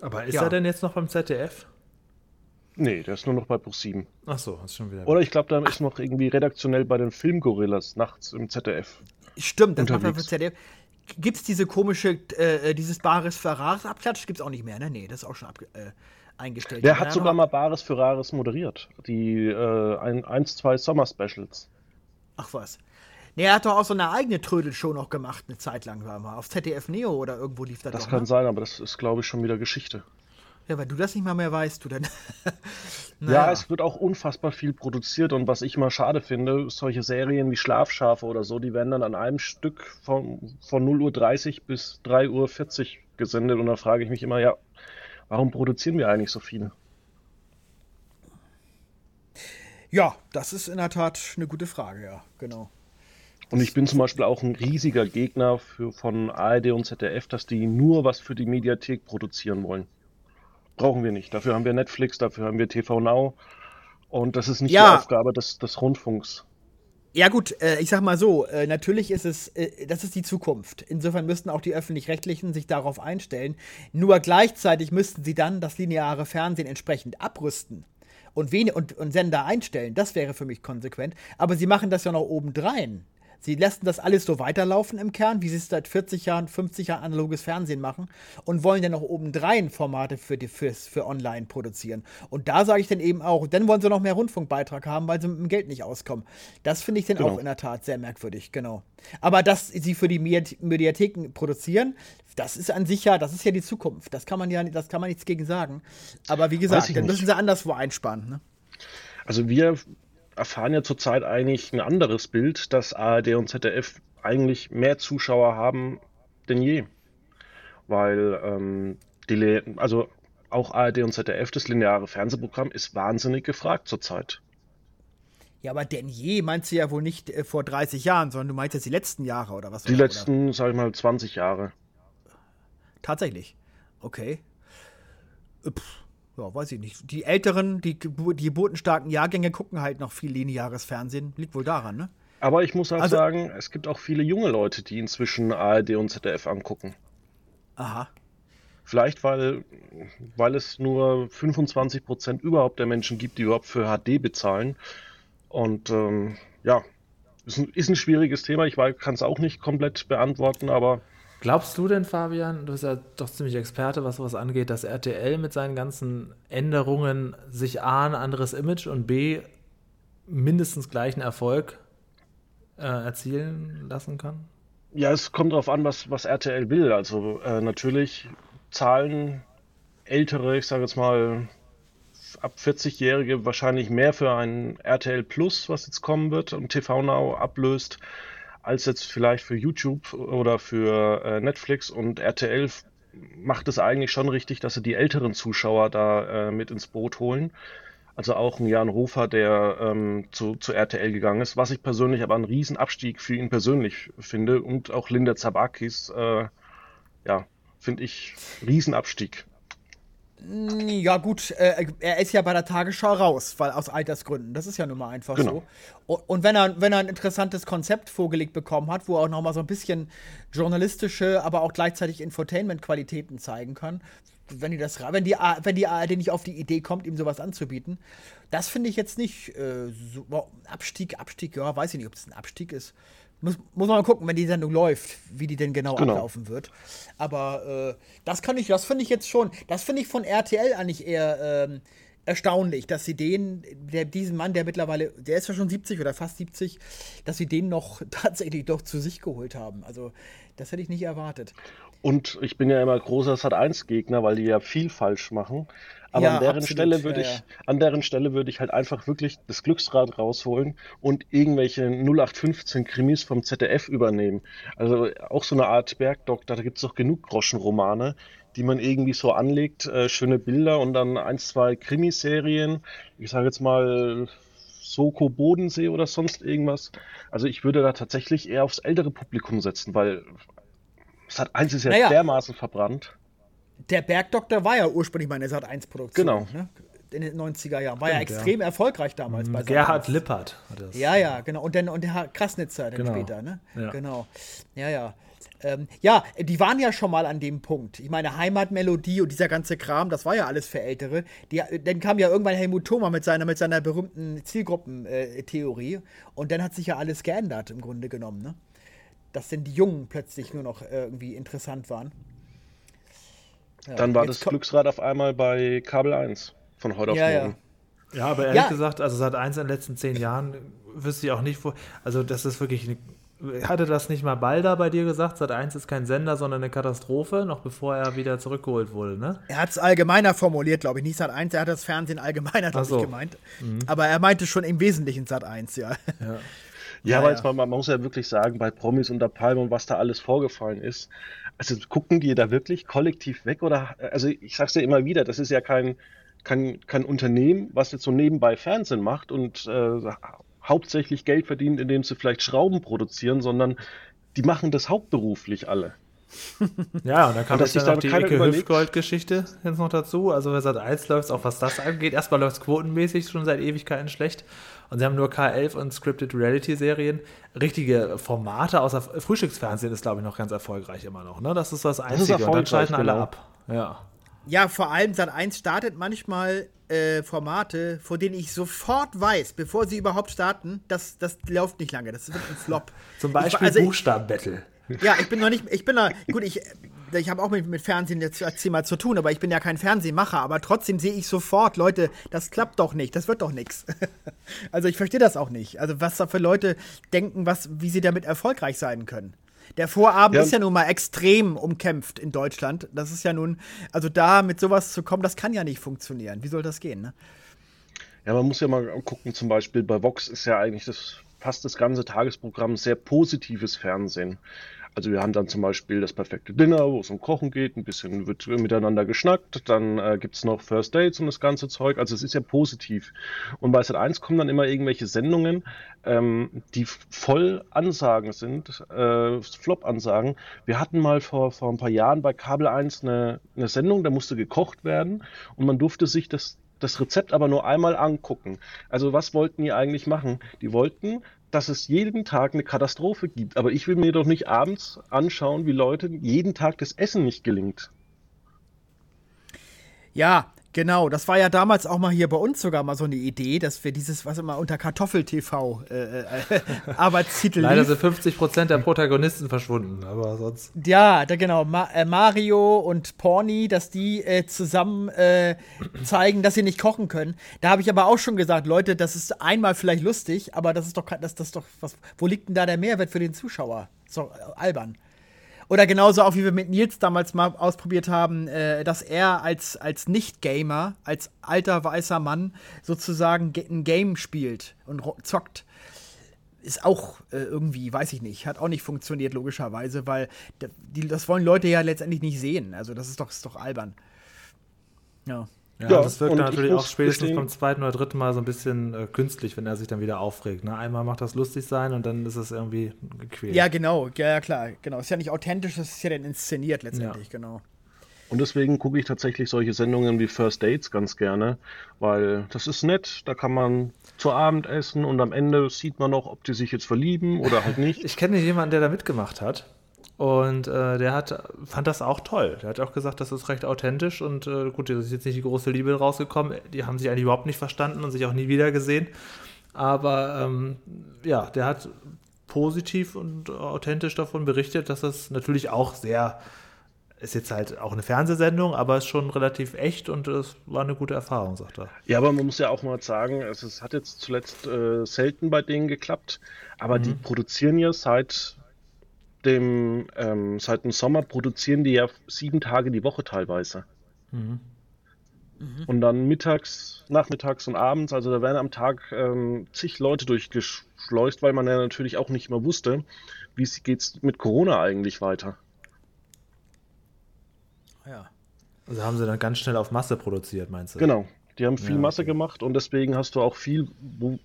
A: Aber ist ja. er denn jetzt noch beim ZDF?
B: Nee, der ist nur noch bei Pro7.
A: Ach so, ist schon wieder.
B: Oder ich glaube, der ist noch irgendwie redaktionell bei den Filmgorillas nachts im ZDF.
C: Stimmt, das unterwegs. macht er für ZDF. Gibt es diese komische, äh, dieses Bares Ferraris Abklatsch? Gibt es auch nicht mehr, ne? Nee, das ist auch schon abge äh, eingestellt.
B: Der hat sogar mal Bares für Rares moderiert. Die äh, ein, eins, zwei Sommer-Specials.
C: Ach was. Nee, er hat doch auch so eine eigene Trödelshow noch gemacht, eine Zeit lang war mal. Auf ZDF Neo oder irgendwo lief das
B: Das
C: doch,
B: kann
C: ne?
B: sein, aber das ist, glaube ich, schon wieder Geschichte.
C: Ja, weil du das nicht mal mehr weißt, du dann.
B: Ja, es wird auch unfassbar viel produziert und was ich mal schade finde, solche Serien wie Schlafschafe oder so, die werden dann an einem Stück von, von 0.30 Uhr bis 3.40 Uhr gesendet und da frage ich mich immer, ja, warum produzieren wir eigentlich so viele?
C: Ja, das ist in der Tat eine gute Frage, ja, genau.
B: Und ich bin zum Beispiel auch ein riesiger Gegner für, von ARD und ZDF, dass die nur was für die Mediathek produzieren wollen. Brauchen wir nicht. Dafür haben wir Netflix, dafür haben wir TV Now. Und das ist nicht
C: Ja.
B: die Aufgabe des, des Rundfunks.
C: Ja gut, äh, ich sag mal so, äh, natürlich ist es, äh, das ist die Zukunft. Insofern müssten auch die öffentlich-rechtlichen sich darauf einstellen. Nur gleichzeitig müssten sie dann das lineare Fernsehen entsprechend abrüsten und, wen und, und Sender einstellen. Das wäre für mich konsequent. Aber sie machen das ja noch obendrein. Sie lassen das alles so weiterlaufen im Kern, wie sie es seit 40 Jahren, 50 Jahren analoges Fernsehen machen und wollen dann noch obendrein Formate für, die, fürs, für online produzieren. Und da sage ich dann eben auch, dann wollen sie noch mehr Rundfunkbeitrag haben, weil sie mit dem Geld nicht auskommen. Das finde ich dann
B: Genau.
C: auch in der Tat sehr merkwürdig, genau. Aber dass sie für die Mediath- Mediatheken produzieren, das ist an sich ja, das ist ja die Zukunft. Das kann man ja, das kann man nichts gegen sagen. Aber wie gesagt, dann müssen sie anderswo einsparen. Ne?
B: Also wir erfahren ja zurzeit eigentlich ein anderes Bild, dass ARD und ZDF eigentlich mehr Zuschauer haben denn je. Weil ähm, die, also auch ARD und ZDF, das lineare Fernsehprogramm, ist wahnsinnig gefragt zurzeit.
C: Ja, aber denn je meinst du ja wohl nicht äh, vor 30 Jahren, sondern du meinst jetzt die letzten Jahre oder was?
B: Die
C: oder,
B: letzten, sag ich mal, 20 Jahre.
C: Tatsächlich. Okay. Äh, Pff, ja, weiß ich nicht. Die älteren, die, die geburtenstarken Jahrgänge gucken halt noch viel lineares Fernsehen. Liegt wohl daran, ne?
B: Aber ich muss auch
C: Also-
B: sagen, es gibt auch viele junge Leute, die inzwischen ARD und ZDF angucken.
C: Aha.
B: Vielleicht, weil, weil es nur 25% überhaupt der Menschen gibt, die überhaupt für HD bezahlen. Und ähm, ja, ist ein, ist ein schwieriges Thema. Ich kann es auch nicht komplett beantworten, aber
A: Glaubst du denn, Fabian, du bist ja doch ziemlich Experte, was sowas angeht, dass RTL mit seinen ganzen Änderungen sich A, ein anderes Image und B, mindestens gleichen Erfolg äh, erzielen lassen kann?
B: ja, es kommt darauf an, was, was RTL will. Also äh, natürlich zahlen ältere, ich sage jetzt mal ab 40-Jährige wahrscheinlich mehr für ein RTL Plus, was jetzt kommen wird und TV Now ablöst, als jetzt vielleicht für YouTube oder für äh, Netflix und RTL macht es eigentlich schon richtig, dass sie die älteren Zuschauer da äh, mit ins Boot holen. Also auch ein Jan Hofer, der ähm, zu, zu RTL gegangen ist, was ich persönlich aber einen Riesenabstieg für ihn persönlich finde und auch Linda Zabakis, äh, ja, finde ich Riesenabstieg.
C: Ja, gut, äh, er ist ja bei der Tagesschau raus, weil aus Altersgründen. Das ist ja nun mal einfach
B: Genau.
C: so. Und, und wenn er, wenn er ein interessantes Konzept vorgelegt bekommen hat, wo er auch nochmal so ein bisschen journalistische, aber auch gleichzeitig Infotainment-Qualitäten zeigen kann, wenn die, das, wenn, die, wenn die ARD nicht auf die Idee kommt, ihm sowas anzubieten, das finde ich jetzt nicht äh, so, Abstieg, Abstieg, ja, weiß ich nicht, ob das ein Abstieg ist. Muss, muss man mal gucken, wenn die Sendung läuft, wie die denn genau,
B: Genau.
C: ablaufen wird. Aber äh, das kann ich, das finde ich jetzt schon, das finde ich von RTL eigentlich eher ähm, erstaunlich, dass sie den, der, diesen Mann, der mittlerweile, der ist ja schon 70 oder fast 70, dass sie den noch tatsächlich doch zu sich geholt haben. Also, das hätte ich nicht erwartet.
B: Und ich bin ja immer großer Sat1-Gegner, weil die ja viel falsch machen. Aber
C: Ja,
B: an deren
C: absolut.
B: Stelle würde
C: Ja,
B: ich,
C: ja.
B: an deren Stelle würde ich halt einfach wirklich das Glücksrad rausholen und irgendwelche 0815 Krimis vom ZDF übernehmen. Also auch so eine Art Bergdoktor, da gibt es doch genug Groschenromane, die man irgendwie so anlegt, äh, schöne Bilder und dann ein, zwei Krimiserien. Ich sage jetzt mal Soko Bodensee oder sonst irgendwas. Also ich würde da tatsächlich eher aufs ältere Publikum setzen, weil Sat1 ist ja
C: Naja.
B: dermaßen verbrannt.
C: Der Bergdoktor war ja ursprünglich mal eine Sat1-Produktion.
B: Genau.
C: Ne? In den 90er Jahren. War ja
A: Stimmt, ja.
C: extrem erfolgreich damals bei
A: Gerhard
C: Sat1.
A: Lippert hat das.
C: Ja, ja, genau. Und dann und der Herr Krasnitzer dann
A: Genau.
C: später, ne?
A: Ja.
C: Genau. Ja, ja. Ähm, ja, die waren ja schon mal an dem Punkt. Ich meine, Heimatmelodie und dieser ganze Kram, das war ja alles für Ältere. Die, dann kam ja irgendwann Helmut Thoma mit seiner, mit seiner berühmten Zielgruppentheorie. und dann hat sich ja alles geändert, im Grunde genommen, ne? Dass denn die Jungen plötzlich nur noch äh, irgendwie interessant waren.
B: Ja. Dann war das Glücksrad auf einmal bei Kabel 1 von heute auf morgen.
A: Ja, aber ehrlich gesagt, also seit 1 in den letzten zehn Jahren wüsste ich auch nicht, wo. Also, das ist wirklich eine hatte das nicht mal Balda bei dir gesagt? Sat 1 ist kein Sender, sondern eine Katastrophe, noch bevor er wieder zurückgeholt wurde, ne?
C: Er hat es allgemeiner formuliert, glaube ich. Nicht Sat 1, er hat das Fernsehen allgemeiner, glaube so. ich, gemeint. Mhm. Aber er meinte schon im Wesentlichen Sat 1, ja.
B: Ja, ja aber jetzt mal, man muss ja wirklich sagen, bei Promis und der Palme und was da alles vorgefallen ist, also gucken die da wirklich kollektiv weg oder, also ich sag's dir immer wieder, das ist ja kein, kein, kein Unternehmen, was jetzt so nebenbei Fernsehen macht und äh, hauptsächlich Geld verdient, indem sie vielleicht Schrauben produzieren, sondern die machen das hauptberuflich alle.
A: Ja, und dann kam jetzt noch die Ecke Hüftgold-Geschichte jetzt noch dazu. Also wer seit 1 läuft auch was das angeht. Erstmal läuft es quotenmäßig schon seit Ewigkeiten schlecht. Und sie haben nur K11 und Scripted Reality-Serien. Richtige Formate außer Frühstücksfernsehen ist, glaube ich, noch ganz erfolgreich immer noch. Ne? Das ist das Einzige. Das und dann schalten alle genau. ab. Ja.
C: Ja, vor allem Sat 1 startet manchmal äh, Formate, vor denen ich sofort weiß, bevor sie überhaupt starten, das, das läuft nicht lange. Das wird ein Flop.
A: Zum Beispiel also Buchstabenbattle.
C: Ja, ich bin noch nicht, ich bin da, gut, ich, ich habe auch mit, mit Fernsehen jetzt mal zu tun, aber ich bin ja kein Fernsehmacher, aber trotzdem sehe ich sofort, Leute, das klappt doch nicht, das wird doch nichts. Also ich verstehe das auch nicht. Also was da für Leute denken, was, wie sie damit erfolgreich sein können. Der Vorabend ja. ist ja nun mal extrem umkämpft in Deutschland. Das ist ja nun, also da mit sowas zu kommen, das kann ja nicht funktionieren. Wie soll das gehen, ne?
B: Ja, man muss ja mal gucken, zum Beispiel bei Vox ist ja eigentlich das fast das ganze Tagesprogramm sehr positives Fernsehen. Also wir haben dann zum Beispiel das perfekte Dinner, wo es um Kochen geht, ein bisschen wird miteinander geschnackt, dann äh, gibt es noch First Dates und das ganze Zeug. Also es ist ja positiv. Und bei Sat 1 kommen dann immer irgendwelche Sendungen, ähm, die voll Ansagen sind, äh, Flop-Ansagen. Wir hatten mal vor, vor ein paar Jahren bei Kabel 1 eine, eine Sendung, da musste gekocht werden und man durfte sich das das Rezept aber nur einmal angucken. Also was wollten die eigentlich machen? Die wollten dass es jeden Tag eine Katastrophe gibt. Aber ich will mir doch nicht abends anschauen, wie Leute jeden Tag das Essen nicht gelingt.
C: Ja, Genau, das war ja damals auch mal hier bei uns sogar mal so eine Idee, dass wir dieses, was immer unter Kartoffel-TV äh, äh, Arbeitstitel.
A: Leider sind 50 Prozent der Protagonisten verschwunden, aber sonst.
C: Ja, da genau, Ma äh, Mario und Porni, dass die äh, zusammen äh, zeigen, dass sie nicht kochen können. Da habe ich aber auch schon gesagt, Leute, das ist einmal vielleicht lustig, aber das ist doch, das, das ist doch was. Wo liegt denn da der Mehrwert für den Zuschauer? So albern. Oder genauso auch wie wir mit Nils damals mal ausprobiert haben, äh, dass er als, als Nicht-Gamer, als alter weißer Mann sozusagen ein Game spielt und zockt. Ist auch äh, irgendwie, weiß ich nicht, hat auch nicht funktioniert, logischerweise, weil das wollen Leute ja letztendlich nicht sehen. Also, das ist doch, ist doch albern.
A: Ja. Ja, ja das wirkt natürlich auch spätestens beim zweiten oder dritten Mal so ein bisschen äh, künstlich, wenn er sich dann wieder aufregt. Ne? Einmal macht das lustig sein und dann ist es irgendwie gequält.
C: Ja, genau, ja, klar, genau. Ist ja nicht authentisch, das ist ja dann inszeniert letztendlich, ja. genau.
B: Und deswegen gucke ich tatsächlich solche Sendungen wie First Dates ganz gerne, weil das ist nett, da kann man zu Abend essen und am Ende sieht man noch, ob die sich jetzt verlieben oder halt nicht.
A: ich kenne jemanden, der da mitgemacht hat. Und äh, der hat, fand das auch toll. Der hat auch gesagt, das ist recht authentisch und äh, gut, da ist jetzt nicht die große Liebe rausgekommen. Die haben sich eigentlich überhaupt nicht verstanden und sich auch nie wieder gesehen. Aber ähm, ja, der hat positiv und authentisch davon berichtet, dass das natürlich auch sehr, ist jetzt halt auch eine Fernsehsendung, aber ist schon relativ echt und es war eine gute Erfahrung, sagt er.
B: Ja, aber man muss ja auch mal sagen, es hat jetzt zuletzt äh, selten bei denen geklappt, aber mhm. die produzieren ja seit dem, ähm, seit dem Sommer produzieren die ja sieben Tage die Woche teilweise. Mhm. Mhm. Und dann mittags, nachmittags und abends, also da werden am Tag ähm, zig Leute durchgeschleust, weil man ja natürlich auch nicht mehr wusste, wie geht es mit Corona eigentlich weiter.
A: Ja. Also haben sie dann ganz schnell auf Masse produziert, meinst du?
B: Genau. Die haben viel ja, Masse gemacht und deswegen hast du auch viel, wo,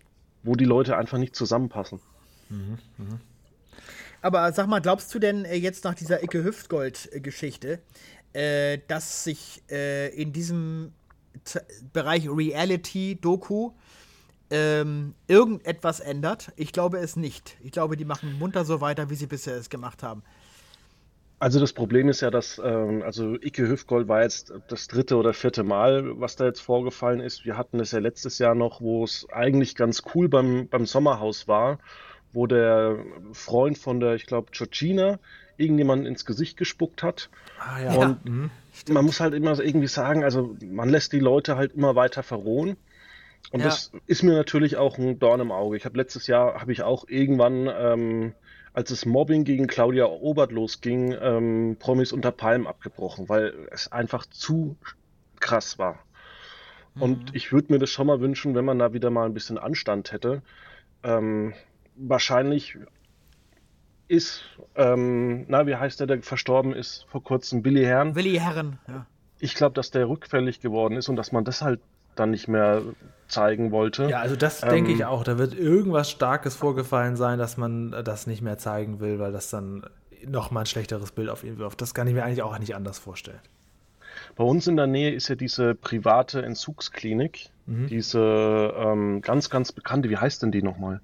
B: wo die Leute einfach nicht zusammenpassen. Mhm,
C: mh. Aber sag mal, glaubst du denn äh, jetzt nach dieser Icke Hüftgold-Geschichte, äh, dass sich äh, in diesem T Bereich Reality-Doku ähm, irgendetwas ändert? Ich glaube es nicht. Ich glaube, die machen munter so weiter, wie sie bisher es gemacht haben.
B: Also das Problem ist ja, dass ähm, also Icke Hüftgold war jetzt das dritte oder vierte Mal, was da jetzt vorgefallen ist. Wir hatten es ja letztes Jahr noch, wo es eigentlich ganz cool beim, beim Sommerhaus war wo der Freund von der, ich glaube, Georgina irgendjemand ins Gesicht gespuckt hat. Ah, ja. Und mhm. man muss halt immer irgendwie sagen, also man lässt die Leute halt immer weiter verrohen. Und ja. das ist mir natürlich auch ein Dorn im Auge. Ich habe letztes Jahr, habe ich auch irgendwann, ähm, als es Mobbing gegen Claudia Obert losging, ähm, Promis unter Palm abgebrochen, weil es einfach zu krass war. Mhm. Und ich würde mir das schon mal wünschen, wenn man da wieder mal ein bisschen Anstand hätte. Ähm, wahrscheinlich ist, ähm, na, wie heißt der, der verstorben ist vor kurzem, Billy Herren.
C: Willi Herren, ja.
B: Ich glaube, dass der rückfällig geworden ist und dass man das halt dann nicht mehr zeigen wollte.
A: Ja, also das ähm, denke ich auch. Da wird irgendwas Starkes vorgefallen sein, dass man das nicht mehr zeigen will, weil das dann nochmal ein schlechteres Bild auf ihn wirft. Das kann ich mir eigentlich auch nicht anders vorstellen.
B: Bei uns in der Nähe ist ja diese private Entzugsklinik, mhm. diese ähm, ganz, ganz bekannte, wie heißt denn die nochmal?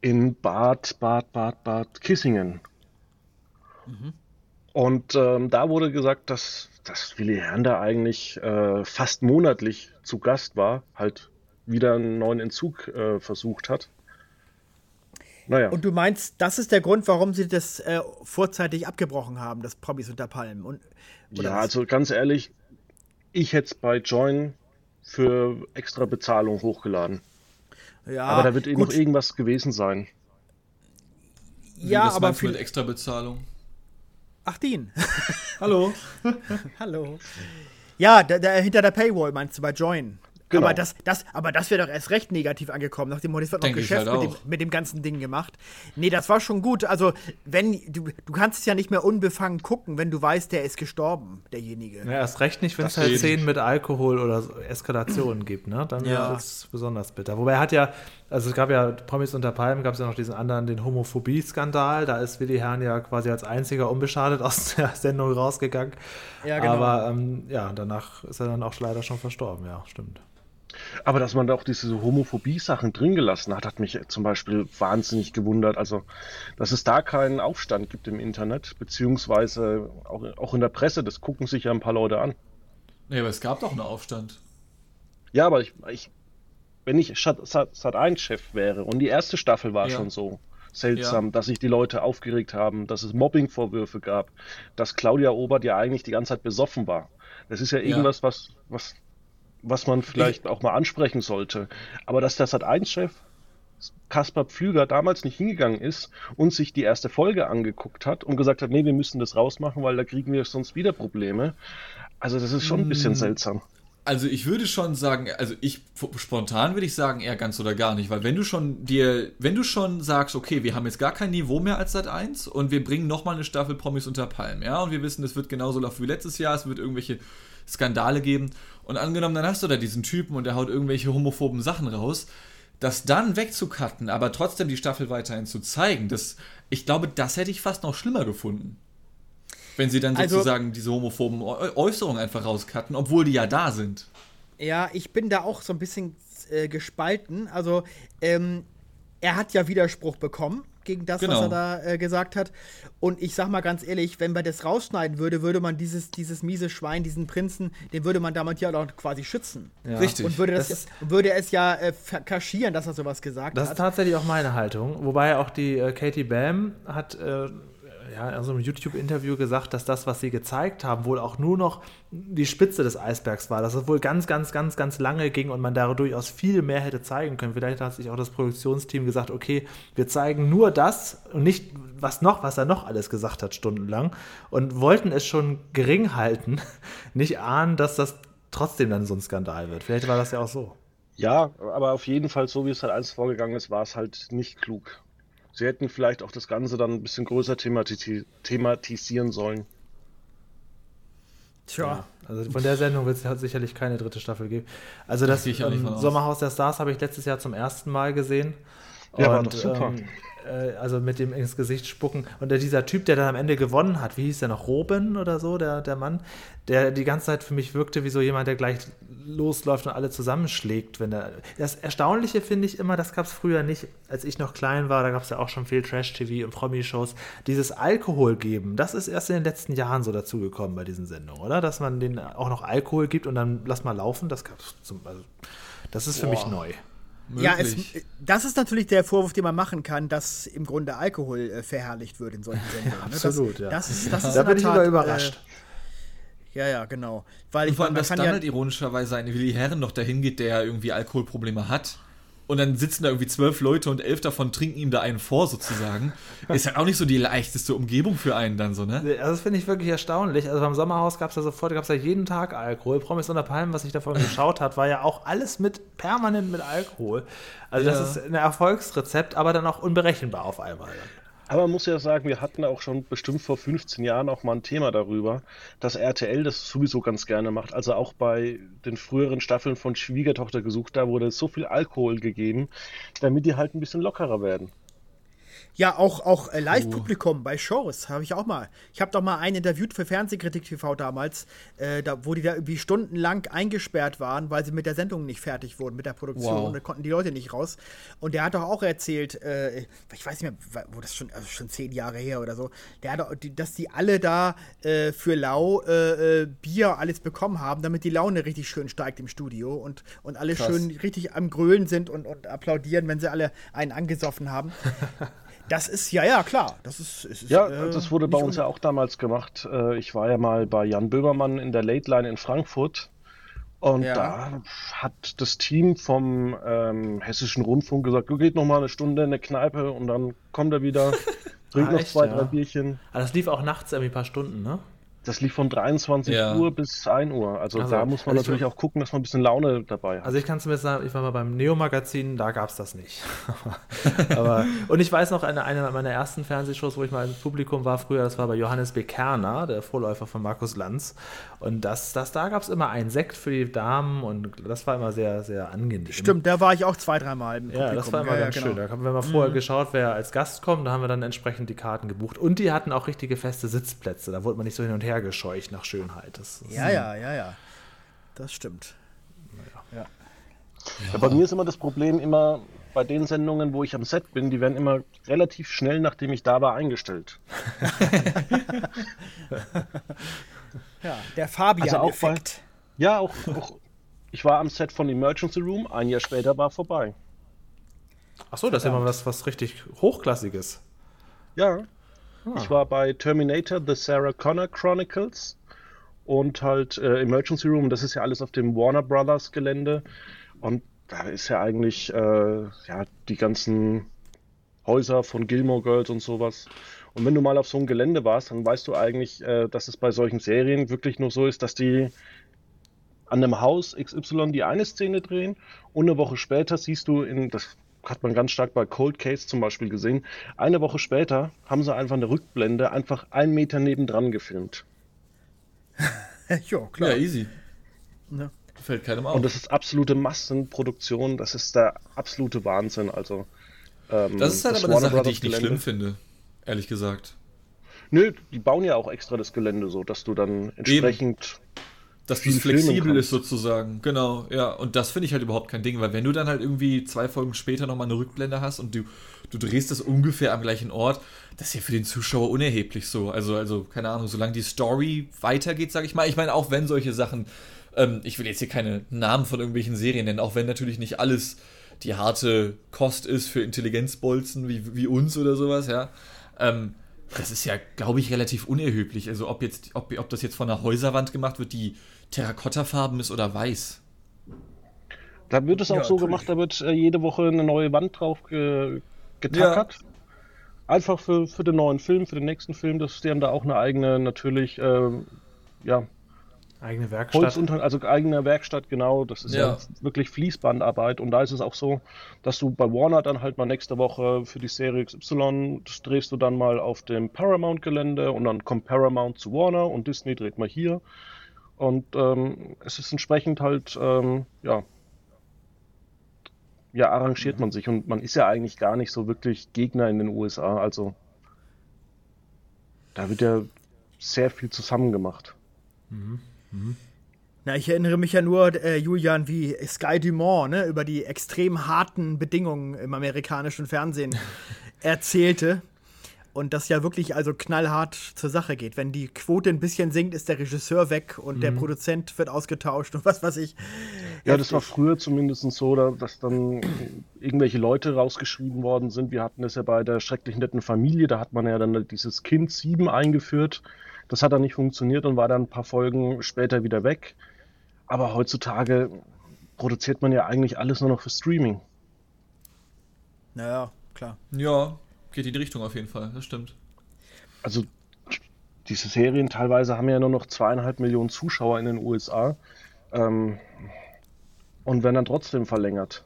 B: In Bad, Bad, Bad, Bad Kissingen. Mhm. Und ähm, da wurde gesagt, dass, dass Willi Herrn da eigentlich äh, fast monatlich zu Gast war, halt wieder einen neuen Entzug äh, versucht hat.
C: Naja. Und du meinst, das ist der Grund, warum sie das äh, vorzeitig abgebrochen haben, das Promis unter Palmen? Und,
B: ja, was? also ganz ehrlich, ich hätte es bei Join für extra Bezahlung hochgeladen. Ja, aber da wird gut. noch irgendwas gewesen sein.
D: Ja, aber meinst mit extra Bezahlung.
C: Ach, Dean.
D: Hallo.
C: Hallo. Ja, da, da, hinter der Paywall meinst du bei Join. Genau. Aber das, das, aber das wäre doch erst recht negativ angekommen, nachdem das wird noch Geschäft halt mit, dem, mit, dem, ganzen Ding gemacht. Nee, das war schon gut. Also, wenn du, du kannst es ja nicht mehr unbefangen gucken, wenn du weißt, der ist gestorben, derjenige.
A: Ja, erst recht nicht, wenn es halt Szenen mit Alkohol oder Eskalationen gibt, ne? Dann ja. ist es besonders bitter. Wobei er hat ja, also es gab ja Promis unter Palmen, gab es ja noch diesen anderen, den Homophobie-Skandal. Da ist Willi Herrn ja quasi als einziger unbeschadet aus der Sendung rausgegangen. Ja, genau. Aber ähm, ja, danach ist er dann auch leider schon verstorben, ja, stimmt.
B: Aber dass man da auch diese Homophobie-Sachen drin gelassen hat, hat mich zum Beispiel wahnsinnig gewundert. Also, dass es da keinen Aufstand gibt im Internet, beziehungsweise auch, auch in der Presse, das gucken sich ja ein paar Leute an.
D: Nee, aber es gab doch einen Aufstand.
B: Ja, aber ich, ich wenn ich Sat1-Chef wäre und die erste Staffel war ja. schon so seltsam, ja. dass sich die Leute aufgeregt haben, dass es Mobbing-Vorwürfe gab, dass Claudia Obert ja eigentlich die ganze Zeit besoffen war. Das ist ja irgendwas, ja. was, was was man vielleicht auch mal ansprechen sollte. Aber dass der Sat1-Chef Kaspar Pflüger damals nicht hingegangen ist und sich die erste Folge angeguckt hat und gesagt hat, nee, wir müssen das rausmachen, weil da kriegen wir sonst wieder Probleme. Also das ist schon ein bisschen mm. seltsam.
D: Also ich würde schon sagen, also ich spontan würde ich sagen eher ganz oder gar nicht, weil wenn du schon dir, wenn du schon sagst, okay, wir haben jetzt gar kein Niveau mehr als Sat 1 und wir bringen nochmal eine Staffel Promis unter Palmen, ja, und wir wissen, es wird genauso laufen wie letztes Jahr, es wird irgendwelche Skandale geben und angenommen, dann hast du da diesen Typen und der haut irgendwelche homophoben Sachen raus. Das dann wegzukatten, aber trotzdem die Staffel weiterhin zu zeigen, das, ich glaube, das hätte ich fast noch schlimmer gefunden. Wenn sie dann also, sozusagen diese homophoben Äußerungen einfach rauscutten, obwohl die ja da sind.
C: Ja, ich bin da auch so ein bisschen äh, gespalten. Also, ähm, er hat ja Widerspruch bekommen gegen das, genau. was er da äh, gesagt hat. Und ich sag mal ganz ehrlich, wenn man das rausschneiden würde, würde man dieses, dieses miese Schwein, diesen Prinzen, den würde man damit ja auch quasi schützen. Ja.
D: Richtig.
C: Und würde, das, das würde es ja äh, kaschieren, dass er sowas gesagt
A: das
C: hat.
A: Das ist tatsächlich auch meine Haltung. Wobei auch die äh, Katie Bam hat äh, ja, in so einem YouTube-Interview gesagt, dass das, was sie gezeigt haben, wohl auch nur noch die Spitze des Eisbergs war. Dass es wohl ganz, ganz, ganz, ganz lange ging und man da durchaus viel mehr hätte zeigen können. Vielleicht hat sich auch das Produktionsteam gesagt, okay, wir zeigen nur das und nicht was noch, was er noch alles gesagt hat, stundenlang. Und wollten es schon gering halten, nicht ahnen, dass das trotzdem dann so ein Skandal wird. Vielleicht war das ja auch so.
B: Ja, aber auf jeden Fall, so wie es halt alles vorgegangen ist, war es halt nicht klug. Sie hätten vielleicht auch das Ganze dann ein bisschen größer thematis thematisieren sollen.
A: Tja. Ja, also von der Sendung wird es sicherlich keine dritte Staffel geben. Also das, das ähm, Sommerhaus der Stars habe ich letztes Jahr zum ersten Mal gesehen.
B: Ja, und, war doch super. Ähm,
A: äh, also mit dem ins Gesicht spucken. Und dieser Typ, der dann am Ende gewonnen hat, wie hieß der noch, Robin oder so, der, der Mann, der die ganze Zeit für mich wirkte wie so jemand, der gleich losläuft und alle zusammenschlägt. Wenn der, das Erstaunliche finde ich immer, das gab es früher nicht, als ich noch klein war, da gab es ja auch schon viel Trash-TV und Promi-Shows. Dieses Alkohol geben, das ist erst in den letzten Jahren so dazugekommen bei diesen Sendungen, oder? Dass man denen auch noch Alkohol gibt und dann lass mal laufen, das gab es zum, also, das ist für Boah. mich neu.
C: Möglich. Ja, es, das ist natürlich der Vorwurf, den man machen kann, dass im Grunde Alkohol äh, verherrlicht wird in solchen Sendungen.
A: Ne? Absolut,
C: das,
A: ja.
C: Das ist, das ist
A: da bin ich sogar überrascht.
C: Äh, ja, ja, genau. Weil
D: und
C: ich
D: vor allem, dass dann
C: ja,
D: halt ironischerweise ein Willi Herren noch dahin geht, der irgendwie Alkoholprobleme hat und dann sitzen da irgendwie zwölf Leute und elf davon trinken ihm da einen vor, sozusagen. ist halt auch nicht so die leichteste Umgebung für einen dann so, ne?
A: Also das finde ich wirklich erstaunlich. Also beim Sommerhaus gab es ja sofort, gab es ja jeden Tag Alkohol. Promis unter Palmen, was ich davon geschaut hat, war ja auch alles mit permanent mit Alkohol. Also ja. das ist ein Erfolgsrezept, aber dann auch unberechenbar auf einmal.
B: Aber man muss ja sagen, wir hatten auch schon bestimmt vor 15 Jahren auch mal ein Thema darüber, dass RTL das sowieso ganz gerne macht. Also auch bei den früheren Staffeln von Schwiegertochter gesucht, da wurde so viel Alkohol gegeben, damit die halt ein bisschen lockerer werden.
C: Ja, auch, auch äh, Live-Publikum bei Shows habe ich auch mal. Ich habe doch mal einen interviewt für Fernsehkritik TV damals, äh, da, wo die da irgendwie stundenlang eingesperrt waren, weil sie mit der Sendung nicht fertig wurden, mit der Produktion. Wow. Da konnten die Leute nicht raus. Und der hat doch auch erzählt, äh, ich weiß nicht mehr, wo das schon, also schon zehn Jahre her oder so, der hat doch, dass die alle da äh, für Lau äh, äh, Bier alles bekommen haben, damit die Laune richtig schön steigt im Studio und, und alle Krass. schön richtig am Grölen sind und, und applaudieren, wenn sie alle einen angesoffen haben. Das ist, ja, ja, klar. Das ist, ist
B: ja, äh, das wurde bei uns ja auch damals gemacht. Äh, ich war ja mal bei Jan Böhmermann in der Late Line in Frankfurt. Und ja. da hat das Team vom ähm, Hessischen Rundfunk gesagt, du geht noch mal eine Stunde in eine Kneipe und dann kommt er wieder, trinkt ah, noch zwei, ja. drei Bierchen.
A: Aber das lief auch nachts irgendwie ein paar Stunden, ne?
B: Das lief von 23 ja. Uhr bis 1 Uhr. Also, also da muss man natürlich auch gucken, dass man ein bisschen Laune dabei hat.
A: Also ich kann zumindest sagen, ich war mal beim Neo-Magazin, da gab es das nicht. Aber, und ich weiß noch, eine, eine meiner ersten Fernsehshows, wo ich mal im Publikum war früher, das war bei Johannes Bekerner, der Vorläufer von Markus Lanz. Und das, das, da gab es immer einen Sekt für die Damen und das war immer sehr, sehr angenehm.
C: Stimmt, da war ich auch zwei, dreimal im
A: Publikum. Ja, das war immer ja, ganz ja, genau. schön. Da haben wir mal vorher mhm. geschaut, wer als Gast kommt, da haben wir dann entsprechend die Karten gebucht. Und die hatten auch richtige feste Sitzplätze, da wurde man nicht so hin und her gescheucht nach Schönheit. Das,
C: das ja, ja, ja, ja. Das stimmt.
B: Ja. Ja. bei mir ist immer das Problem, immer bei den Sendungen, wo ich am Set bin, die werden immer relativ schnell, nachdem ich da war, eingestellt.
C: ja, der Fabian-Effekt.
B: Also ja, auch, auch, ich war am Set von Emergency Room, ein Jahr später war vorbei.
A: Achso, das ist ja mal was, was richtig Hochklassiges.
B: Ja. Ah. Ich war bei Terminator, The Sarah Connor Chronicles und halt äh, Emergency Room. Das ist ja alles auf dem Warner Brothers Gelände. Und da ist ja eigentlich äh, ja, die ganzen Häuser von Gilmore Girls und sowas. Und wenn du mal auf so einem Gelände warst, dann weißt du eigentlich, äh, dass es bei solchen Serien wirklich nur so ist, dass die an einem Haus XY die eine Szene drehen und eine Woche später siehst du in, das hat man ganz stark bei Cold Case zum Beispiel gesehen, eine Woche später haben sie einfach eine Rückblende einfach einen Meter nebendran gefilmt.
D: jo, klar. Ja, easy.
B: Ja. Fällt keinem auf. Und das ist absolute Massenproduktion, das ist der absolute Wahnsinn. Also,
D: ähm, das ist halt das aber eine Sache, die ich nicht Gelände. schlimm finde, ehrlich gesagt.
B: Nö, die bauen ja auch extra das Gelände so, dass du dann entsprechend. Eben.
D: Dass es flexibel ist sozusagen, genau, ja. Und das finde ich halt überhaupt kein Ding, weil wenn du dann halt irgendwie zwei Folgen später nochmal eine Rückblende hast und du, du drehst das ungefähr am gleichen Ort, das ist ja für den Zuschauer unerheblich so. Also, also keine Ahnung, solange die Story weitergeht, sage ich mal. Ich meine, auch wenn solche Sachen ähm, ich will jetzt hier keine Namen von irgendwelchen Serien nennen, auch wenn natürlich nicht alles die harte Kost ist für Intelligenzbolzen wie, wie uns oder sowas, ja. Ähm, das ist ja, glaube ich, relativ unerheblich. Also ob jetzt, ob, ob das jetzt von einer Häuserwand gemacht wird, die Terrakottafarben ist oder weiß.
B: Da wird es auch ja, so gemacht, da wird äh, jede Woche eine neue Wand drauf ge getackert. Ja. Einfach für, für den neuen Film, für den nächsten Film, dass die haben da auch eine eigene, natürlich, äh, ja,
A: Eigene Werkstatt.
B: Holzunter also eigene Werkstatt, genau. Das ist ja. ja. wirklich Fließbandarbeit. Und da ist es auch so, dass du bei Warner dann halt mal nächste Woche für die Serie XY, das drehst du dann mal auf dem Paramount-Gelände und dann kommt Paramount zu Warner und Disney dreht mal hier. Und ähm, es ist entsprechend halt, ähm, ja, ja, arrangiert mhm. man sich. Und man ist ja eigentlich gar nicht so wirklich Gegner in den USA. Also da wird ja sehr viel zusammen gemacht. Mhm.
C: Mhm. Na, ich erinnere mich ja nur, äh, Julian, wie Sky Dumont ne, über die extrem harten Bedingungen im amerikanischen Fernsehen erzählte. Und das ja wirklich also knallhart zur Sache geht. Wenn die Quote ein bisschen sinkt, ist der Regisseur weg und mhm. der Produzent wird ausgetauscht und was weiß ich.
B: Ja, das war früher zumindest so, dass dann irgendwelche Leute rausgeschrieben worden sind. Wir hatten es ja bei der schrecklich netten Familie, da hat man ja dann dieses Kind 7 eingeführt. Das hat dann nicht funktioniert und war dann ein paar Folgen später wieder weg. Aber heutzutage produziert man ja eigentlich alles nur noch für Streaming.
C: Naja, klar.
D: Ja, geht in die Richtung auf jeden Fall, das stimmt.
B: Also, diese Serien teilweise haben ja nur noch zweieinhalb Millionen Zuschauer in den USA ähm, und werden dann trotzdem verlängert.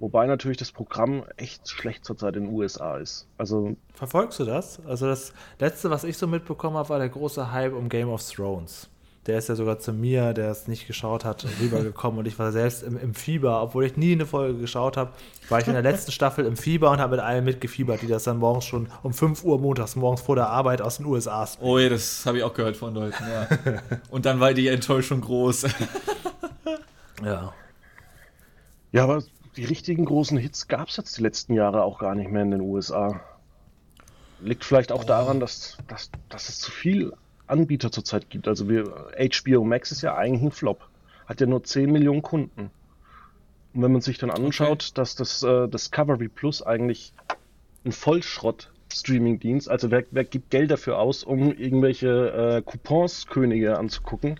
B: Wobei natürlich das Programm echt schlecht zurzeit in den USA ist. Also
A: Verfolgst du das? Also das letzte, was ich so mitbekommen habe, war der große Hype um Game of Thrones der ist ja sogar zu mir, der es nicht geschaut hat, rübergekommen und ich war selbst im, im, Fieber, obwohl ich nie eine Folge geschaut habe, war ich in der letzten Staffel im Fieber und habe mit allen mitgefiebert, die das dann morgens schon um 5 Uhr montags morgens vor der Arbeit aus den USA
D: spielen. Oh ja, das habe ich auch gehört von Leuten, ja. und dann war die Enttäuschung groß.
B: ja. Ja, aber die richtigen großen Hits gab es jetzt die letzten Jahre auch gar nicht mehr in den USA. Liegt vielleicht auch oh. daran, dass, dass, dass es zu viel Anbieter zurzeit gibt. Also wir, HBO Max ist ja eigentlich ein Flop. Hat ja nur 10 Millionen Kunden. Und wenn man sich dann anschaut, okay. dass das äh, Discovery Plus eigentlich ein Vollschrott-Streaming-Dienst, also wer, wer, gibt Geld dafür aus, um irgendwelche äh, Coupons-Könige anzugucken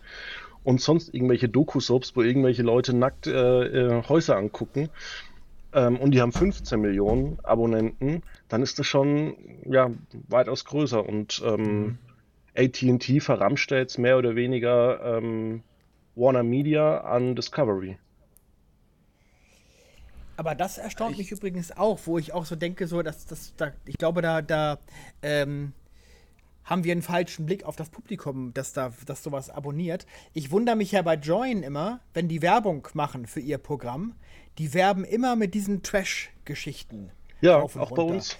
B: und sonst irgendwelche Doku-Soaps, wo irgendwelche Leute nackt äh, äh Häuser angucken, ähm, und die haben 15 Millionen Abonnenten, dann ist das schon ja, weitaus größer. Und ähm, mhm. ATT verramscht jetzt mehr oder weniger ähm, Warner Media an Discovery.
C: Aber das erstaunt ich mich übrigens auch, wo ich auch so denke, so, dass, dass da, ich glaube, da, da ähm, haben wir einen falschen Blick auf das Publikum, das da, das sowas abonniert. Ich wundere mich ja bei Join immer, wenn die Werbung machen für ihr Programm, die werben immer mit diesen Trash-Geschichten.
B: Ja, auch runter. bei uns.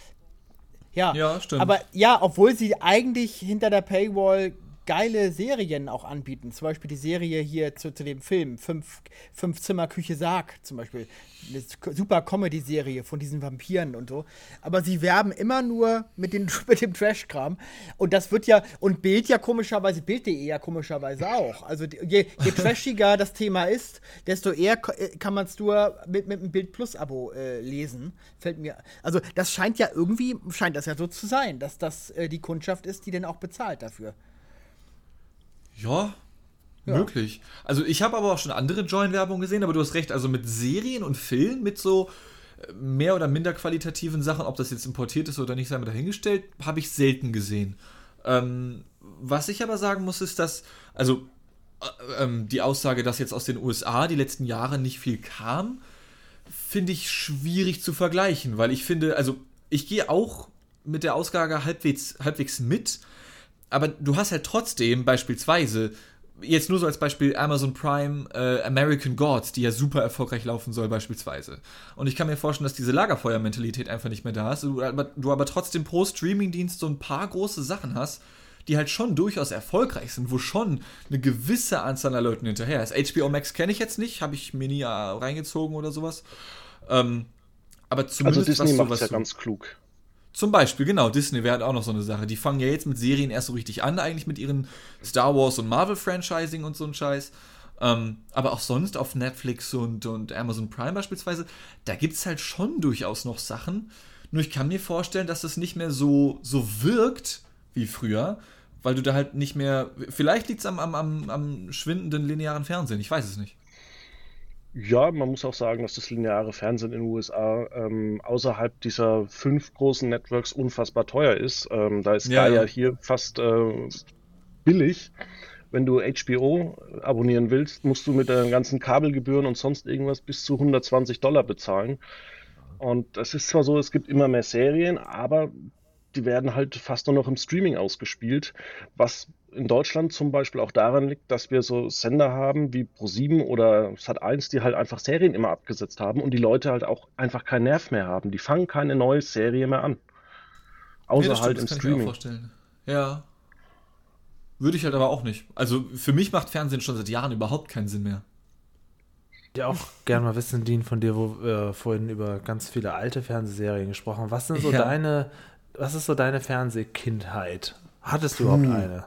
C: Ja, ja stimmt. Aber ja, obwohl sie eigentlich hinter der Paywall geile Serien auch anbieten. Zum Beispiel die Serie hier zu, zu dem Film, Fünf, Fünf Zimmer Küche Sarg zum Beispiel. Eine super Comedy-Serie von diesen Vampiren und so. Aber sie werben immer nur mit, den, mit dem Trash-Kram. Und das wird ja, und Bild ja komischerweise, Bild.de ja komischerweise auch. Also je, je trashiger das Thema ist, desto eher äh, kann man es nur mit, mit einem Bild Plus-Abo äh, lesen. Fällt mir. Also das scheint ja irgendwie, scheint das ja so zu sein, dass das äh, die Kundschaft ist, die denn auch bezahlt dafür.
D: Ja, ja. Möglich. Also ich habe aber auch schon andere Join-Werbung gesehen, aber du hast recht, also mit Serien und Filmen, mit so äh, mehr oder minder qualitativen Sachen, ob das jetzt importiert ist oder nicht, sei mal dahingestellt, habe ich selten gesehen. Ähm, was ich aber sagen muss, ist, dass, also äh, ähm, die Aussage, dass jetzt aus den USA die letzten Jahre nicht viel kam, finde ich schwierig zu vergleichen, weil ich finde, also ich gehe auch mit der Ausgabe halbwegs, halbwegs mit, aber du hast halt trotzdem beispielsweise, jetzt nur so als Beispiel Amazon Prime äh, American Gods, die ja super erfolgreich laufen soll beispielsweise. Und ich kann mir vorstellen, dass diese Lagerfeuer-Mentalität einfach nicht mehr da ist, du aber, du aber trotzdem pro Streamingdienst so ein paar große Sachen hast, die halt schon durchaus erfolgreich sind, wo schon eine gewisse Anzahl an Leuten hinterher ist. HBO Max kenne ich jetzt nicht, habe ich mir nie reingezogen oder sowas. Ähm, aber zumindest
B: also Disney macht ja ganz klug.
D: Zum Beispiel, genau, Disney wäre halt auch noch so eine Sache. Die fangen ja jetzt mit Serien erst so richtig an, eigentlich mit ihren Star Wars und Marvel-Franchising und so ein Scheiß. Ähm, aber auch sonst auf Netflix und, und Amazon Prime beispielsweise, da gibt es halt schon durchaus noch Sachen. Nur ich kann mir vorstellen, dass das nicht mehr so, so wirkt wie früher, weil du da halt nicht mehr. Vielleicht liegt es am, am, am, am schwindenden linearen Fernsehen, ich weiß es nicht.
B: Ja, man muss auch sagen, dass das lineare Fernsehen in den USA ähm, außerhalb dieser fünf großen Networks unfassbar teuer ist. Ähm, da ist ja, Gaia ja. hier fast äh, billig. Wenn du HBO abonnieren willst, musst du mit den ganzen Kabelgebühren und sonst irgendwas bis zu 120 Dollar bezahlen. Und es ist zwar so, es gibt immer mehr Serien, aber die werden halt fast nur noch im Streaming ausgespielt, was in Deutschland zum Beispiel auch daran liegt, dass wir so Sender haben wie Pro7 oder Sat1, die halt einfach Serien immer abgesetzt haben und die Leute halt auch einfach keinen Nerv mehr haben. Die fangen keine neue Serie mehr an. Außer ja, halt im Streaming.
D: Ja. Würde ich halt aber auch nicht. Also für mich macht Fernsehen schon seit Jahren überhaupt keinen Sinn mehr.
A: Ja, auch gerne mal wissen, Dean, von dir, wo wir vorhin über ganz viele alte Fernsehserien gesprochen haben. Was sind so ja. deine was ist so deine Fernsehkindheit? Hattest du überhaupt hm. eine?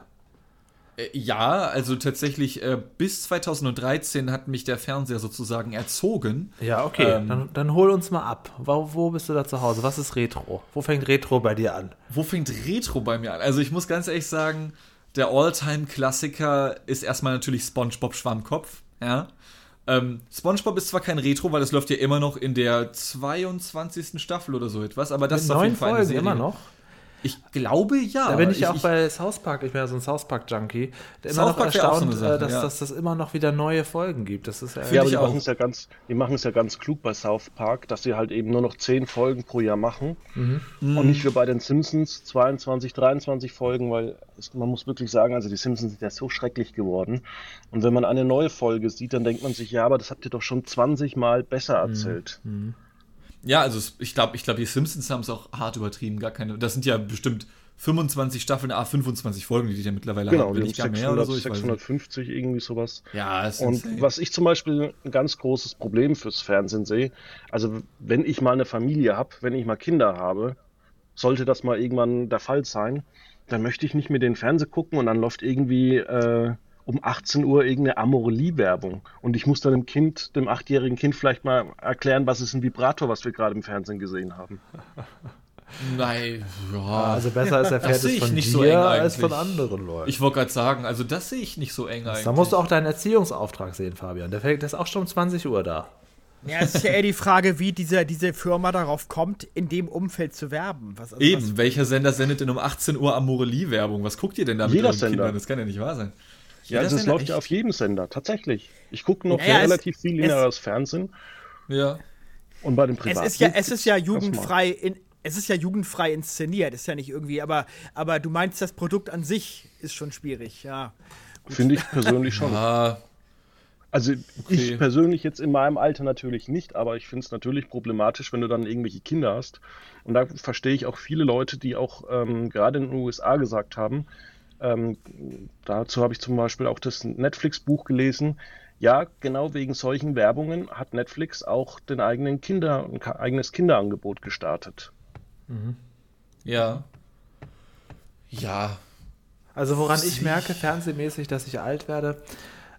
D: Äh, ja, also tatsächlich äh, bis 2013 hat mich der Fernseher sozusagen erzogen.
A: Ja, okay. Ähm, dann, dann, hol uns mal ab. Wo, wo, bist du da zu Hause? Was ist Retro? Wo fängt Retro bei dir an?
D: Wo fängt Retro bei mir an? Also ich muss ganz ehrlich sagen, der All-Time-Klassiker ist erstmal natürlich SpongeBob Schwammkopf. Ja. Ähm, SpongeBob ist zwar kein Retro, weil das läuft ja immer noch in der 22. Staffel oder so etwas, aber das
A: Mit ist auf jeden Fall eine Serie. immer noch.
D: Ich glaube ja.
A: Da bin ich, ich auch ich, bei South Park, ich bin ja so ein South Park Junkie. Der immer noch erstaunt, so Sache, äh, dass, ja. dass das immer noch wieder neue Folgen gibt. Das ist
B: ja, ja aber die machen es ja ganz, die machen es ja ganz klug bei South Park, dass sie halt eben nur noch zehn Folgen pro Jahr machen mhm. und nicht wie bei den Simpsons 22, 23 Folgen, weil es, man muss wirklich sagen, also die Simpsons sind ja so schrecklich geworden. Und wenn man eine neue Folge sieht, dann denkt man sich, ja, aber das habt ihr doch schon 20 Mal besser mhm. erzählt. Mhm.
D: Ja, also ich glaube, ich glaube, die Simpsons haben es auch hart übertrieben, gar keine. Das sind ja bestimmt 25 Staffeln, ah, 25 Folgen, die die ja mittlerweile
B: genau, haben, nicht gar mehr oder so. 650 irgendwie sowas. Ja, ist Und insane. was ich zum Beispiel ein ganz großes Problem fürs Fernsehen sehe, also wenn ich mal eine Familie habe, wenn ich mal Kinder habe, sollte das mal irgendwann der Fall sein, dann möchte ich nicht mehr den Fernsehen gucken und dann läuft irgendwie äh, um 18 Uhr irgendeine Amorelie-Werbung. Und ich muss dann dem Kind, dem achtjährigen Kind vielleicht mal erklären, was ist ein Vibrator, was wir gerade im Fernsehen gesehen haben.
D: Nein,
A: ja. Also besser ist erfährt es von dir so als von anderen Leuten.
D: Ich wollte gerade sagen, also das sehe ich nicht so eng eigentlich.
A: Da musst du auch deinen Erziehungsauftrag sehen, Fabian. Der, fängt, ist auch schon um 20 Uhr da.
C: Ja, es ist ja eher die Frage, wie diese, diese Firma darauf kommt, in dem Umfeld zu werben.
D: Was, also Eben, was welcher Sender sendet denn um 18 Uhr Amorelie-Werbung? Was guckt ihr denn da mit
B: Jeder Sender.
D: Kindern? Das kann ja nicht wahr sein.
B: Ja, also es läuft ja auf jedem Sender, tatsächlich. Ich gucke noch naja, relativ viel lineares Fernsehen.
D: Ja.
B: Und bei dem Privaten.
C: Es ist ja, es ist ja jugendfrei in, es ist ja jugendfrei inszeniert, ist ja nicht irgendwie, aber, aber du meinst, das Produkt an sich ist schon schwierig, ja.
B: Finde ich persönlich schon. Ja. Also okay. ich persönlich jetzt in meinem Alter natürlich nicht, aber ich finde es natürlich problematisch, wenn du dann irgendwelche Kinder hast. Und da verstehe ich auch viele Leute, die auch ähm, gerade in den USA gesagt haben, ähm, dazu habe ich zum Beispiel auch das Netflix-Buch gelesen. Ja, genau wegen solchen Werbungen hat Netflix auch den eigenen Kinder, ein eigenes Kinderangebot gestartet.
D: Mhm. Ja. Ja.
A: Also woran ich merke, fernsehmäßig, dass ich alt werde,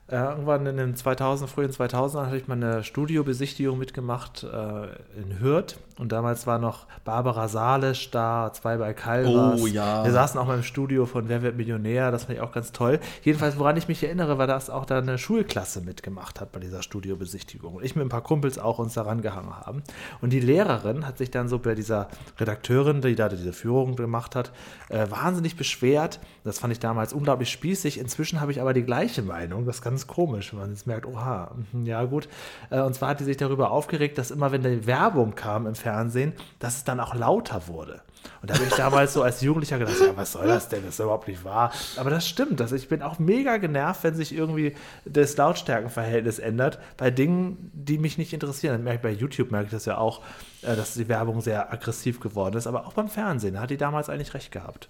A: äh, irgendwann in den 2000, frühen 2000 hatte ich mal eine Studiobesichtigung mitgemacht äh, in Hürth und damals war noch Barbara Salisch da, zwei bei Calvas.
D: Oh ja.
A: Wir saßen auch mal im Studio von Wer wird Millionär, das fand ich auch ganz toll. Jedenfalls, woran ich mich erinnere, war, dass auch da eine Schulklasse mitgemacht hat bei dieser Studiobesichtigung. Und ich mit ein paar Kumpels auch uns daran gehangen haben. Und die Lehrerin hat sich dann so bei dieser Redakteurin, die da diese Führung gemacht hat, äh, wahnsinnig beschwert. Das fand ich damals unglaublich spießig. Inzwischen habe ich aber die gleiche Meinung. Das ist ganz komisch, wenn man jetzt merkt, oha, mhm, ja gut. Äh, und zwar hat die sich darüber aufgeregt, dass immer, wenn die Werbung kam im Fernsehen, dass es dann auch lauter wurde. Und da habe ich damals so als Jugendlicher gedacht, ja, was soll das denn? Das ist überhaupt nicht wahr. Aber das stimmt. Also ich bin auch mega genervt, wenn sich irgendwie das Lautstärkenverhältnis ändert bei Dingen, die mich nicht interessieren. Bei YouTube merke ich das ja auch, äh, dass die Werbung sehr aggressiv geworden ist. Aber auch beim Fernsehen hat die damals eigentlich recht gehabt.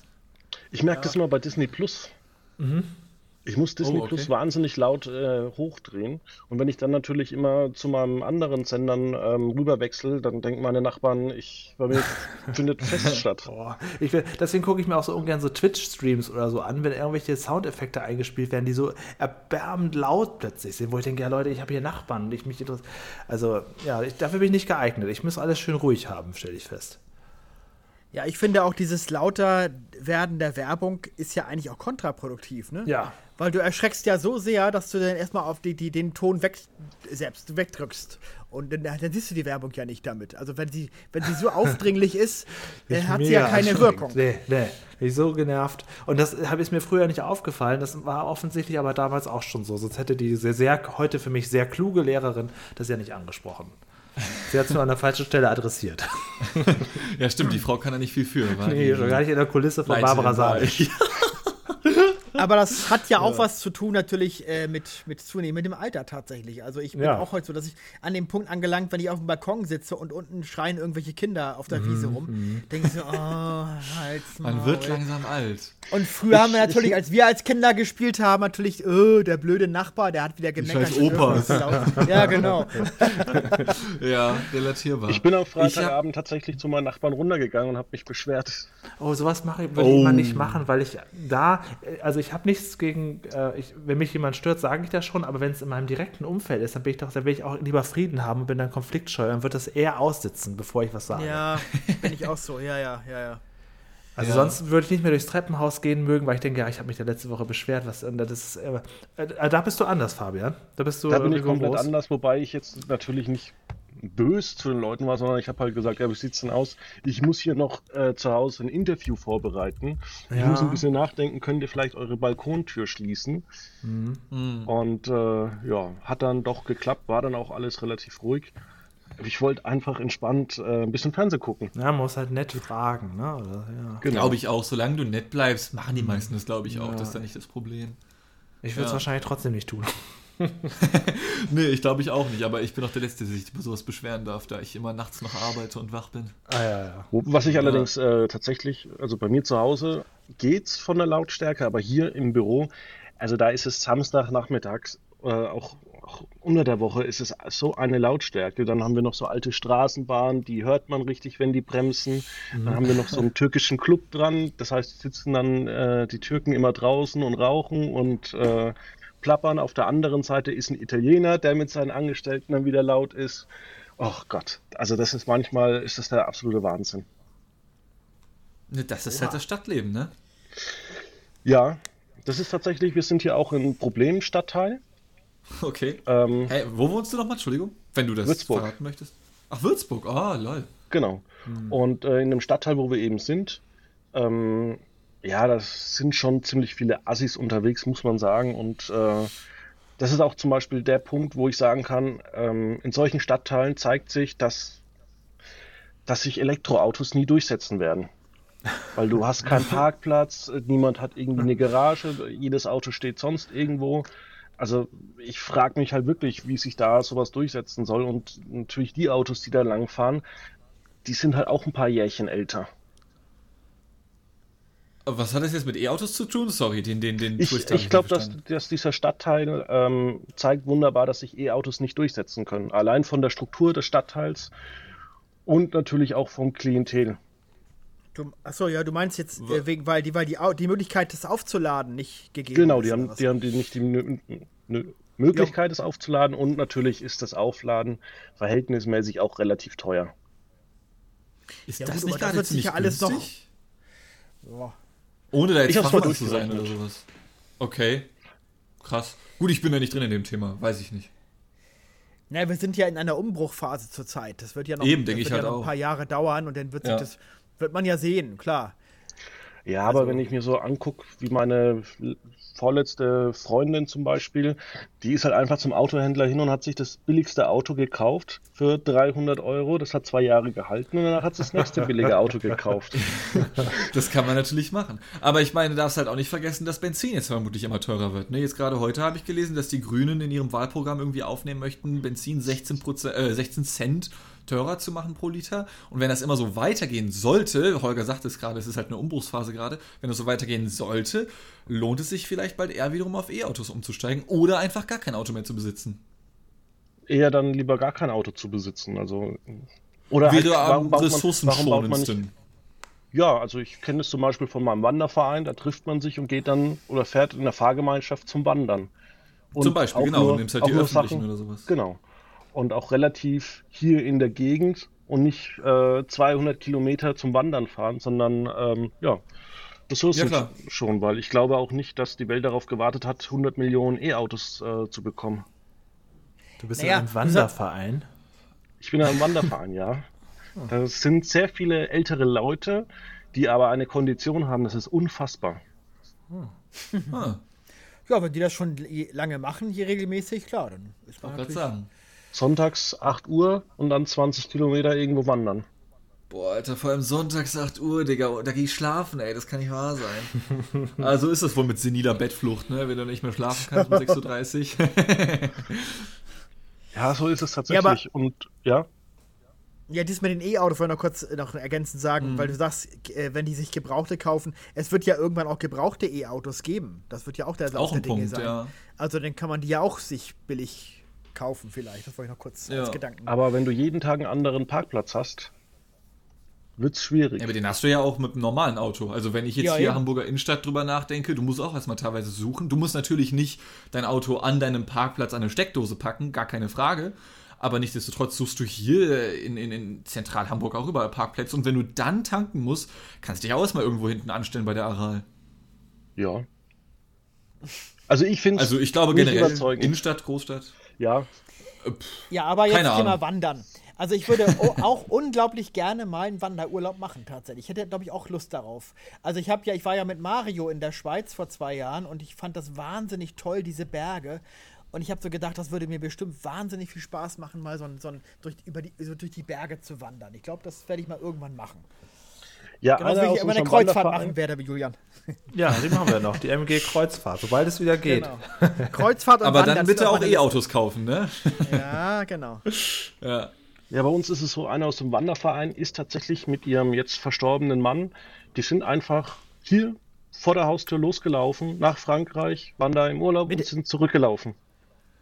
B: Ich merke ja. das immer bei Disney Plus. Mhm. Ich muss Disney oh, okay. Plus wahnsinnig laut äh, hochdrehen. Und wenn ich dann natürlich immer zu meinem anderen Sendern ähm, rüberwechsel, dann denken meine Nachbarn, ich bei mir findet Fest statt.
A: Oh, ich will, deswegen gucke ich mir auch so ungern so Twitch-Streams oder so an, wenn irgendwelche Soundeffekte eingespielt werden, die so erbärmend laut plötzlich sind, wo ich denke, ja Leute, ich habe hier Nachbarn und ich mich interessiere. Also ja, ich, dafür bin ich nicht geeignet. Ich muss alles schön ruhig haben, stelle ich fest.
C: Ja, ich finde auch dieses lauter werden der Werbung ist ja eigentlich auch kontraproduktiv, ne?
A: Ja.
C: Weil du erschreckst ja so sehr, dass du dann erstmal auf die, die, den Ton weg, selbst wegdrückst. Und dann, dann siehst du die Werbung ja nicht damit. Also wenn sie, wenn sie so aufdringlich ist, dann hat sie ja keine Wirkung.
A: Nee, nee. Bin ich so genervt. Und das ist mir früher nicht aufgefallen. Das war offensichtlich aber damals auch schon so. Sonst hätte die sehr, sehr heute für mich sehr kluge Lehrerin das ja nicht angesprochen. Sie hat es nur an der falschen Stelle adressiert.
D: ja, stimmt, die Frau kann da nicht viel für.
A: Nee, schon gar nicht in der Kulisse von Barbara Salisch.
C: Aber das hat ja auch ja. was zu tun natürlich äh, mit, mit zunehmendem Alter tatsächlich. Also ich bin ja. auch heute so, dass ich an dem Punkt angelangt, wenn ich auf dem Balkon sitze und unten schreien irgendwelche Kinder auf der mhm. Wiese rum, mhm. denke ich so, oh, halt's
D: mal. Man wird langsam alt.
C: Und früher haben wir natürlich, als wir als Kinder gespielt haben, natürlich, oh, der blöde Nachbar, der hat wieder gemeckert.
D: Scheiß Opas.
C: ja, genau.
D: ja, relatierbar.
B: Ich bin am Freitagabend tatsächlich zu meinen Nachbarn runtergegangen und habe mich beschwert.
A: Oh, sowas mache ich, würde oh. ich mal nicht machen, weil ich da, also ich habe nichts gegen, äh, ich, wenn mich jemand stört, sage ich das schon, aber wenn es in meinem direkten Umfeld ist, dann bin ich doch, dann will ich auch lieber Frieden haben und bin dann konfliktscheu und würde das eher aussitzen, bevor ich was sage.
C: Ja, bin ich auch so, ja, ja, ja, ja.
A: Also ja. sonst würde ich nicht mehr durchs Treppenhaus gehen mögen, weil ich denke, ja, ich habe mich da letzte Woche beschwert. Was, das ist, äh, äh, da bist du anders, Fabian. Da bist du.
B: Da bin ich komplett anders, wobei ich jetzt natürlich nicht bös zu den Leuten war, sondern ich habe halt gesagt, ja, wie sieht's denn aus? Ich muss hier noch äh, zu Hause ein Interview vorbereiten. Ja. Ich muss ein bisschen nachdenken, könnt ihr vielleicht eure Balkontür schließen? Mhm. mhm. Und äh, ja, hat dann doch geklappt, war dann auch alles relativ ruhig. Ich wollte einfach entspannt äh, ein bisschen Fernsehen gucken.
A: Ja, man muss halt nett fragen, ne? Oder,
D: ja. Genau. Glaube ich auch. Solange du nett bleibst, machen die meisten das, glaube ich, auch. Ja. Das ist dann nicht das Problem.
A: Ich würde es ja. wahrscheinlich trotzdem nicht tun.
D: nee, ich glaube ich auch nicht, aber ich bin auch der Letzte, der sich über sowas beschweren darf, da ich immer nachts noch arbeite und wach bin.
B: Ah, ja, ja. Was ich allerdings äh, tatsächlich, also bei mir zu Hause geht's von der Lautstärke, aber hier im Büro, also da ist es Samstagnachmittags, äh, auch, auch unter der Woche ist es so eine Lautstärke. Dann haben wir noch so alte Straßenbahnen, die hört man richtig, wenn die bremsen. Mhm. Dann haben wir noch so einen türkischen Club dran, das heißt, sitzen dann äh, die Türken immer draußen und rauchen und äh, plappern. Auf der anderen Seite ist ein Italiener, der mit seinen Angestellten dann wieder laut ist. Oh Gott, also das ist manchmal, ist das der absolute Wahnsinn.
D: Ne, das ist Oha. halt das Stadtleben, ne?
B: Ja, das ist tatsächlich, wir sind hier auch im Problemstadtteil.
D: Okay. Ähm, hey, wo wohnst du nochmal? Entschuldigung, wenn du das
B: Würzburg. verraten
D: möchtest. Ach, Würzburg, ah, lol.
B: Genau. Hm. Und äh, in dem Stadtteil, wo wir eben sind, ähm, ja, das sind schon ziemlich viele Assis unterwegs, muss man sagen. Und äh, das ist auch zum Beispiel der Punkt, wo ich sagen kann, ähm, in solchen Stadtteilen zeigt sich, dass, dass sich Elektroautos nie durchsetzen werden. Weil du hast keinen Parkplatz, niemand hat irgendwie eine Garage, jedes Auto steht sonst irgendwo. Also ich frage mich halt wirklich, wie sich da sowas durchsetzen soll. Und natürlich die Autos, die da langfahren, die sind halt auch ein paar Jährchen älter.
D: Was hat das jetzt mit E-Autos zu tun? Sorry, den, den, den
B: Ich, ich glaube, dass, dass dieser Stadtteil ähm, zeigt wunderbar, dass sich E-Autos nicht durchsetzen können. Allein von der Struktur des Stadtteils und natürlich auch vom Klientel.
C: Du, achso, ja, du meinst jetzt, äh, wegen, weil, die, weil die, die Möglichkeit, das aufzuladen, nicht gegeben
B: genau, ist. Genau, die haben, die haben die nicht die Möglichkeit, es aufzuladen und natürlich ist das Aufladen verhältnismäßig auch relativ teuer.
D: Ist ja, das gut, nicht gerade ziemlich ja alles günstig? noch. Ja. Ohne da jetzt Fachmann zu sein oder sowas. Okay. Krass. Gut, ich bin ja nicht drin in dem Thema, weiß ich nicht.
C: Na, wir sind ja in einer Umbruchphase zurzeit. Das wird ja noch,
D: Eben, ich
C: halt
D: ja noch
C: ein paar Jahre dauern und dann wird ja. das wird man ja sehen, klar.
B: Ja, aber also, wenn ich mir so angucke, wie meine vorletzte Freundin zum Beispiel, die ist halt einfach zum Autohändler hin und hat sich das billigste Auto gekauft für 300 Euro. Das hat zwei Jahre gehalten und danach hat sie das nächste billige Auto gekauft.
D: Das kann man natürlich machen. Aber ich meine, du darfst halt auch nicht vergessen, dass Benzin jetzt vermutlich immer teurer wird. Ne? Jetzt gerade heute habe ich gelesen, dass die Grünen in ihrem Wahlprogramm irgendwie aufnehmen möchten, Benzin 16, äh, 16 Cent teurer zu machen pro Liter. Und wenn das immer so weitergehen sollte, Holger sagt es gerade, es ist halt eine Umbruchsphase gerade, wenn das so weitergehen sollte, lohnt es sich vielleicht bald eher wiederum auf E-Autos umzusteigen oder einfach gar kein Auto mehr zu besitzen.
B: Eher dann lieber gar kein Auto zu besitzen. Also
D: oder halt, warum baut man
B: ja, also ich kenne es zum Beispiel von meinem Wanderverein, da trifft man sich und geht dann oder fährt in der Fahrgemeinschaft zum Wandern.
D: Und zum Beispiel, genau, nur, und nimmst halt die öffentlichen Sachen, oder sowas.
B: Genau und auch relativ hier in der Gegend und nicht äh, 200 Kilometer zum Wandern fahren, sondern ähm, ja, Ressourcen ja, schon, weil ich glaube auch nicht, dass die Welt darauf gewartet hat, 100 Millionen E-Autos äh, zu bekommen.
A: Du bist naja, in einem Wanderverein?
B: Ich bin in einem Wanderverein, ja. Das sind sehr viele ältere Leute, die aber eine Kondition haben, das ist unfassbar.
C: Hm. Ja, wenn die das schon lange machen, hier regelmäßig, klar, dann
B: ist man natürlich... Sagen. Sonntags 8 Uhr und dann 20 Kilometer irgendwo wandern.
D: Boah, Alter, vor allem sonntags 8 Uhr, Digga, da gehe ich schlafen, ey, das kann nicht wahr sein. also ist das wohl mit seniler Bettflucht, ne, wenn du nicht mehr schlafen kannst um 6.30 Uhr.
B: ja, so ist es tatsächlich. Ja, Und ja.
C: Ja, dies mit den E-Autos wollte ich noch kurz äh, noch ergänzend sagen, mhm. weil du sagst, äh, wenn die sich Gebrauchte kaufen, es wird ja irgendwann auch gebrauchte E-Autos geben. Das wird ja auch der
D: auch der Dinge Punkt, sein. Ja.
C: Also dann kann man die ja auch sich billig kaufen vielleicht. Das wollte ich noch kurz ja. als Gedanken.
B: Aber wenn du jeden Tag einen anderen Parkplatz hast, wird es schwierig.
D: Ja, aber den hast du ja auch mit einem normalen Auto. Also wenn ich jetzt ja, hier eben. Hamburger Innenstadt drüber nachdenke, du musst auch erstmal teilweise suchen. Du musst natürlich nicht dein Auto an deinem Parkplatz an eine Steckdose packen, gar keine Frage. Aber nichtsdestotrotz suchst du hier in, in, in Zentral-Hamburg auch überall Parkplätze. Und wenn du dann tanken musst, kannst du dich auch erstmal irgendwo hinten anstellen bei der Aral.
B: Ja. Also ich finde
D: Also ich glaube generell Innenstadt, Großstadt.
B: Ja.
C: Ja, aber jetzt Thema Ahnung. Wandern. Also ich würde auch unglaublich gerne mal einen Wanderurlaub machen tatsächlich. Ich hätte, glaube ich, auch Lust darauf. Also ich habe ja, ich war ja mit Mario in der Schweiz vor zwei Jahren und ich fand das wahnsinnig toll, diese Berge. Und ich habe so gedacht, das würde mir bestimmt wahnsinnig viel Spaß machen, mal so, so durch, über die, so durch die Berge zu wandern. Ich glaube, das werde ich mal irgendwann machen. Ja, genau, wie ich immer eine Kreuzfahrt machen werde, Julian.
A: Ja, die machen wir noch, die MG Kreuzfahrt, sobald es wieder geht.
C: Genau. Kreuzfahrt
D: und Aber Wandern dann bitte auch E-Autos kaufen, ne?
C: Ja, genau.
B: ja. Ja, bei uns ist es so, einer aus dem Wanderverein ist tatsächlich mit ihrem jetzt verstorbenen Mann, die sind einfach hier vor der Haustür losgelaufen, nach Frankreich, waren da im Urlaub mit und sind zurückgelaufen.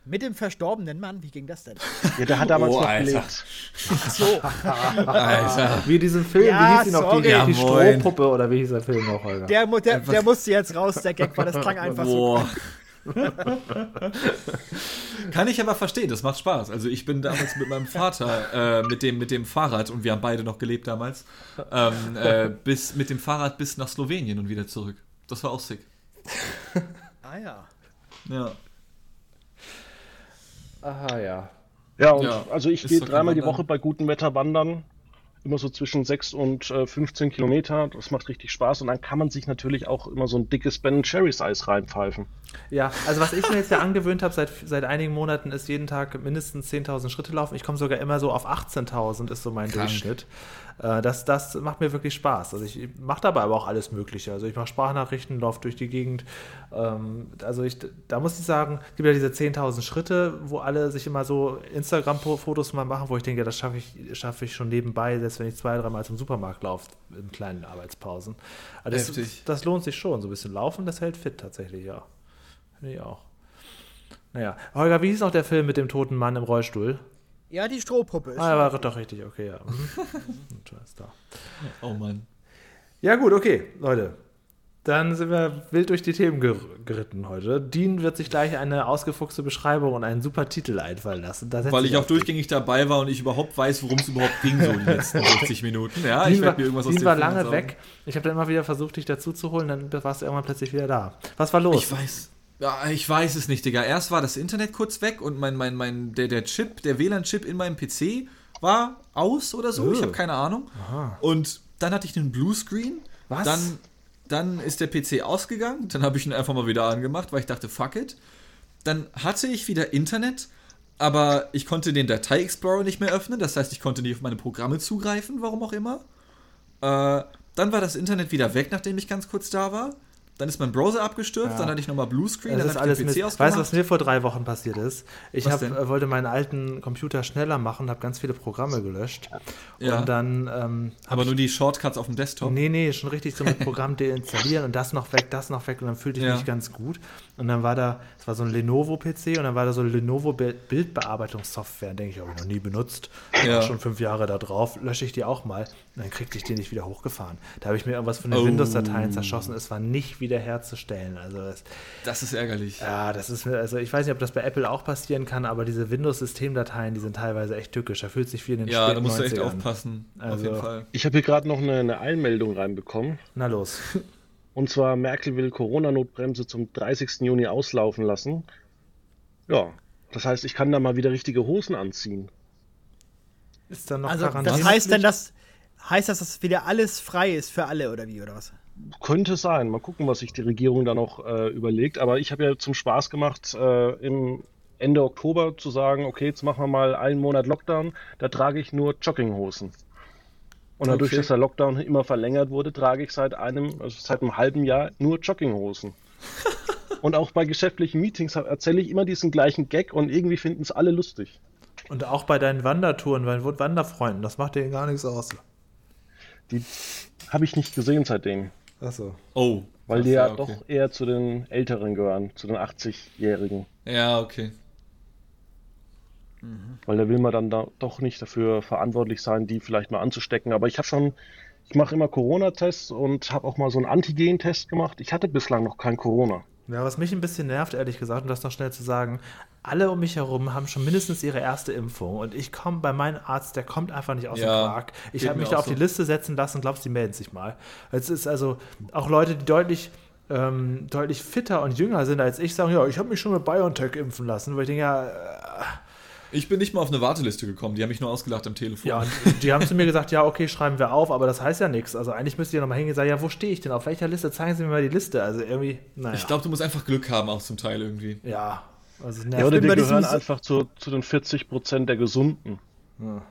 C: Mit dem verstorbenen Mann? Wie ging das denn?
B: Ja, der hat damals oh, noch Alter. gelebt.
C: Ach so.
A: Alter. Wie diesen Film, ja, wie hieß die noch? Die, ja, die Strohpuppe oder wie hieß der Film noch, Holger?
C: Der, der, der musste jetzt raus, der Gag, weil das klang einfach Boah. so.
D: Kann ich aber verstehen, das macht Spaß. Also ich bin damals mit meinem Vater äh, mit, dem, mit dem Fahrrad, und wir haben beide noch gelebt damals, ähm, äh, bis, mit dem Fahrrad bis nach Slowenien und wieder zurück. Das war auch sick.
C: Ah ja.
D: Ja.
A: Aha, ja.
B: Ja, und ja, also ich gehe dreimal die Woche bei gutem Wetter wandern. Immer so zwischen 6 und äh, 15 Kilometer. Das macht richtig Spaß. Und dann kann man sich natürlich auch immer so ein dickes Ben Cherries Eis reinpfeifen.
A: Ja, also was ich mir jetzt ja angewöhnt habe seit, seit einigen Monaten, ist jeden Tag mindestens 10.000 Schritte laufen. Ich komme sogar immer so auf 18.000 ist so mein Krank. Durchschnitt. Äh, das, das macht mir wirklich Spaß. Also ich mache dabei aber auch alles Mögliche. Also ich mache Sprachnachrichten, laufe durch die Gegend. Ähm, also ich, da muss ich sagen, es gibt ja diese 10.000 Schritte, wo alle sich immer so Instagram-Fotos mal machen, wo ich denke, das schaffe ich, schaff ich schon nebenbei, selbst wenn ich zwei, dreimal zum Supermarkt laufe, in kleinen Arbeitspausen. Also das, das lohnt sich schon. So ein bisschen laufen, das hält fit tatsächlich, ja. Finde ich auch. Naja, Holger, wie hieß noch der Film mit dem toten Mann im Rollstuhl?
C: Ja, die Strohpuppe.
A: Ist ah, war doch richtig, okay, ja. Mhm.
D: oh Mann.
A: Ja, gut, okay, Leute. Dann sind wir wild durch die Themen ger geritten heute. Dean wird sich gleich eine ausgefuchste Beschreibung und einen super Titel einfallen lassen.
D: Weil ich auch durchgängig dabei war und ich überhaupt weiß, worum es überhaupt ging, so in den letzten 60 Minuten. Ja, Dean ich werde mir irgendwas
A: Dean aus dem war lange sagen. weg. Ich habe dann immer wieder versucht, dich dazu zu holen, dann warst du irgendwann plötzlich wieder da. Was war los?
D: Ich weiß. Ja, ich weiß es nicht, Digga. Erst war das Internet kurz weg und mein, mein, mein, der, der Chip, der WLAN-Chip in meinem PC war aus oder so. Oh. Ich habe keine Ahnung. Aha. Und dann hatte ich einen Bluescreen. Was? Dann, dann ist der PC ausgegangen. Dann habe ich ihn einfach mal wieder angemacht, weil ich dachte, fuck it. Dann hatte ich wieder Internet, aber ich konnte den Datei-Explorer nicht mehr öffnen. Das heißt, ich konnte nicht auf meine Programme zugreifen, warum auch immer. Äh, dann war das Internet wieder weg, nachdem ich ganz kurz da war. Dann ist mein Browser abgestürzt, ja. dann hatte ich nochmal Bluescreen,
A: das
D: dann
A: ist alles PC Weißt du, was mir vor drei Wochen passiert ist? Ich hab, äh, wollte meinen alten Computer schneller machen, habe ganz viele Programme gelöscht. Ja. Und dann. Ähm,
D: Aber nur die Shortcuts auf dem Desktop?
A: Nee, nee, schon richtig so mit Programm deinstallieren und das noch weg, das noch weg und dann fühlte ich ja. mich ganz gut. Und dann war da, es war so ein Lenovo-PC und dann war da so Lenovo Bildbearbeitungssoftware, denke ich, habe ich noch nie benutzt. Ja. Schon fünf Jahre da drauf, lösche ich die auch mal. Und dann kriegte ich die nicht wieder hochgefahren. Da habe ich mir irgendwas von den oh. Windows-Dateien zerschossen. Es war nicht wiederherzustellen. Also das,
D: das ist ärgerlich.
A: Ja, das ist, also ich weiß nicht, ob das bei Apple auch passieren kann, aber diese Windows-Systemdateien, die sind teilweise echt tückisch. Da fühlt sich viel in den
D: Ja, da musst du echt aufpassen. Also, auf jeden Fall.
B: Ich habe hier gerade noch eine, eine Einmeldung reinbekommen.
A: Na los.
B: Und zwar Merkel will Corona-Notbremse zum 30. Juni auslaufen lassen. Ja, das heißt, ich kann da mal wieder richtige Hosen anziehen.
C: Ist dann noch also, Das heißt denn, dass heißt das, dass wieder alles frei ist für alle oder wie oder was?
B: Könnte sein. Mal gucken, was sich die Regierung da noch äh, überlegt. Aber ich habe ja zum Spaß gemacht, äh, im Ende Oktober zu sagen, okay, jetzt machen wir mal einen Monat Lockdown. Da trage ich nur Jogginghosen. Und dadurch, okay. dass der Lockdown immer verlängert wurde, trage ich seit einem, also seit einem halben Jahr nur Jogginghosen. und auch bei geschäftlichen Meetings erzähle ich immer diesen gleichen Gag und irgendwie finden es alle lustig.
A: Und auch bei deinen Wandertouren, bei deinen Wanderfreunden, das macht dir gar nichts aus.
B: Die habe ich nicht gesehen seitdem.
A: Achso.
D: Oh.
B: Weil die ja, okay. doch eher zu den Älteren gehören, zu den 80-Jährigen.
D: Ja, okay.
B: Mhm. Weil da will man dann da doch nicht dafür verantwortlich sein, die vielleicht mal anzustecken. Aber ich habe schon, ich mache immer Corona-Tests und habe auch mal so einen Antigen-Test gemacht. Ich hatte bislang noch kein Corona.
A: Ja, was mich ein bisschen nervt, ehrlich gesagt, um das noch schnell zu sagen, alle um mich herum haben schon mindestens ihre erste Impfung und ich komme bei meinem Arzt, der kommt einfach nicht aus ja, dem Quark. Ich habe mich da auf so. die Liste setzen lassen, glaubst du, die melden sich mal. Es ist also auch Leute, die deutlich ähm, deutlich fitter und jünger sind als ich, sagen, ja, ich habe mich schon mit BioNTech impfen lassen, weil ich denke, ja, äh,
D: ich bin nicht mal auf eine Warteliste gekommen, die haben mich nur ausgelacht am Telefon.
A: Ja, die haben zu mir gesagt, ja, okay, schreiben wir auf, aber das heißt ja nichts. Also eigentlich müsst ihr nochmal hingehen und sagen, ja, wo stehe ich denn? Auf welcher Liste? Zeigen Sie mir mal die Liste. Also irgendwie,
D: naja. Ich glaube, du musst einfach Glück haben, auch zum Teil irgendwie.
A: Ja.
B: Also ja, oder wir gehören einfach zu, zu den 40 Prozent der Gesunden. Ja.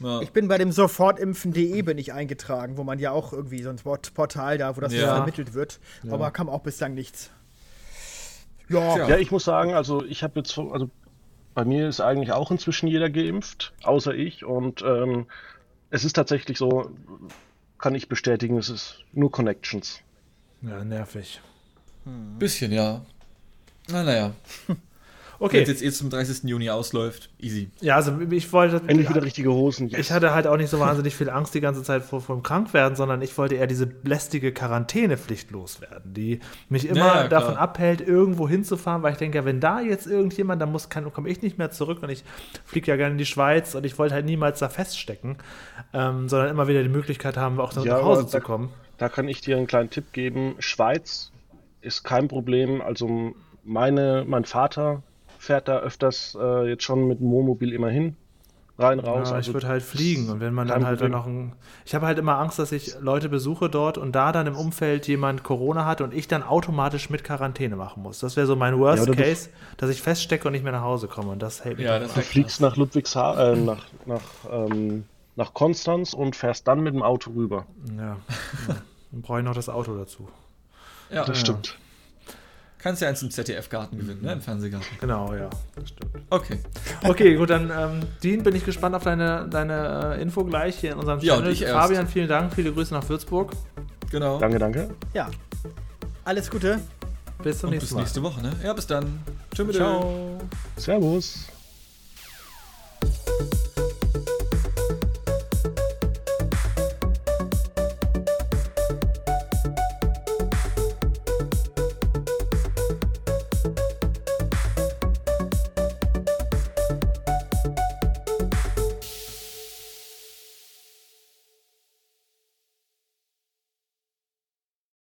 C: Ja. Ich bin bei dem sofortimpfen.de bin ich eingetragen, wo man ja auch irgendwie so ein Portal da, wo das ja. vermittelt wird. Ja. Aber kam auch bislang nichts.
B: Ja. ja, ich muss sagen, also ich habe jetzt, also bei mir ist eigentlich auch inzwischen jeder geimpft, außer ich. Und ähm, es ist tatsächlich so, kann ich bestätigen, es ist nur Connections.
A: Ja, nervig.
D: Hm. Bisschen, ja. Na, naja. Okay. Wenn es jetzt eh zum 30. Juni ausläuft, easy.
A: Ja, also ich wollte.
B: Endlich wieder richtige Hosen.
A: Yes. Ich hatte halt auch nicht so wahnsinnig viel Angst die ganze Zeit vor, vor dem Krankwerden, sondern ich wollte eher diese lästige Quarantänepflicht loswerden, die mich immer ja, ja, davon abhält, irgendwo hinzufahren, weil ich denke, ja, wenn da jetzt irgendjemand, dann muss, komme ich nicht mehr zurück und ich fliege ja gerne in die Schweiz und ich wollte halt niemals da feststecken, ähm, sondern immer wieder die Möglichkeit haben, auch ja, nach Hause zu kommen.
B: Da kann ich dir einen kleinen Tipp geben. Schweiz ist kein Problem. Also meine, mein Vater fährt da öfters äh, jetzt schon mit dem Wohnmobil immer hin. Rein, raus.
A: Ja, also ich würde halt fliegen und wenn man dann halt dann noch ein. Ich habe halt immer Angst, dass ich Leute besuche dort und da dann im Umfeld jemand Corona hat und ich dann automatisch mit Quarantäne machen muss. Das wäre so mein Worst ja, Case, dass ich feststecke und nicht mehr nach Hause komme und das hält
B: mich. Ja, das du fliegst nach Ludwigshafen, äh, nach, nach, ähm, nach Konstanz und fährst dann mit dem Auto rüber.
A: Ja. ja. Dann brauche ich noch das Auto dazu.
B: Ja, das stimmt
D: kannst ja eins im ZDF-Garten gewinnen, ne? Im mhm. Fernsehgarten.
A: Genau, ja. Das stimmt.
D: Okay.
A: Okay, gut, dann, ähm, Dean, bin ich gespannt auf deine, deine äh, Info gleich hier in unserem Channel.
D: Ja, und ich erst.
A: Fabian, vielen Dank. Viele Grüße nach Würzburg.
B: Genau. Danke, danke.
C: Ja. Alles Gute.
A: Bis zum
D: und
A: nächsten
D: bis Mal. Bis nächste Woche, ne? Ja, bis dann.
A: Tschüss. Ciao.
B: Servus.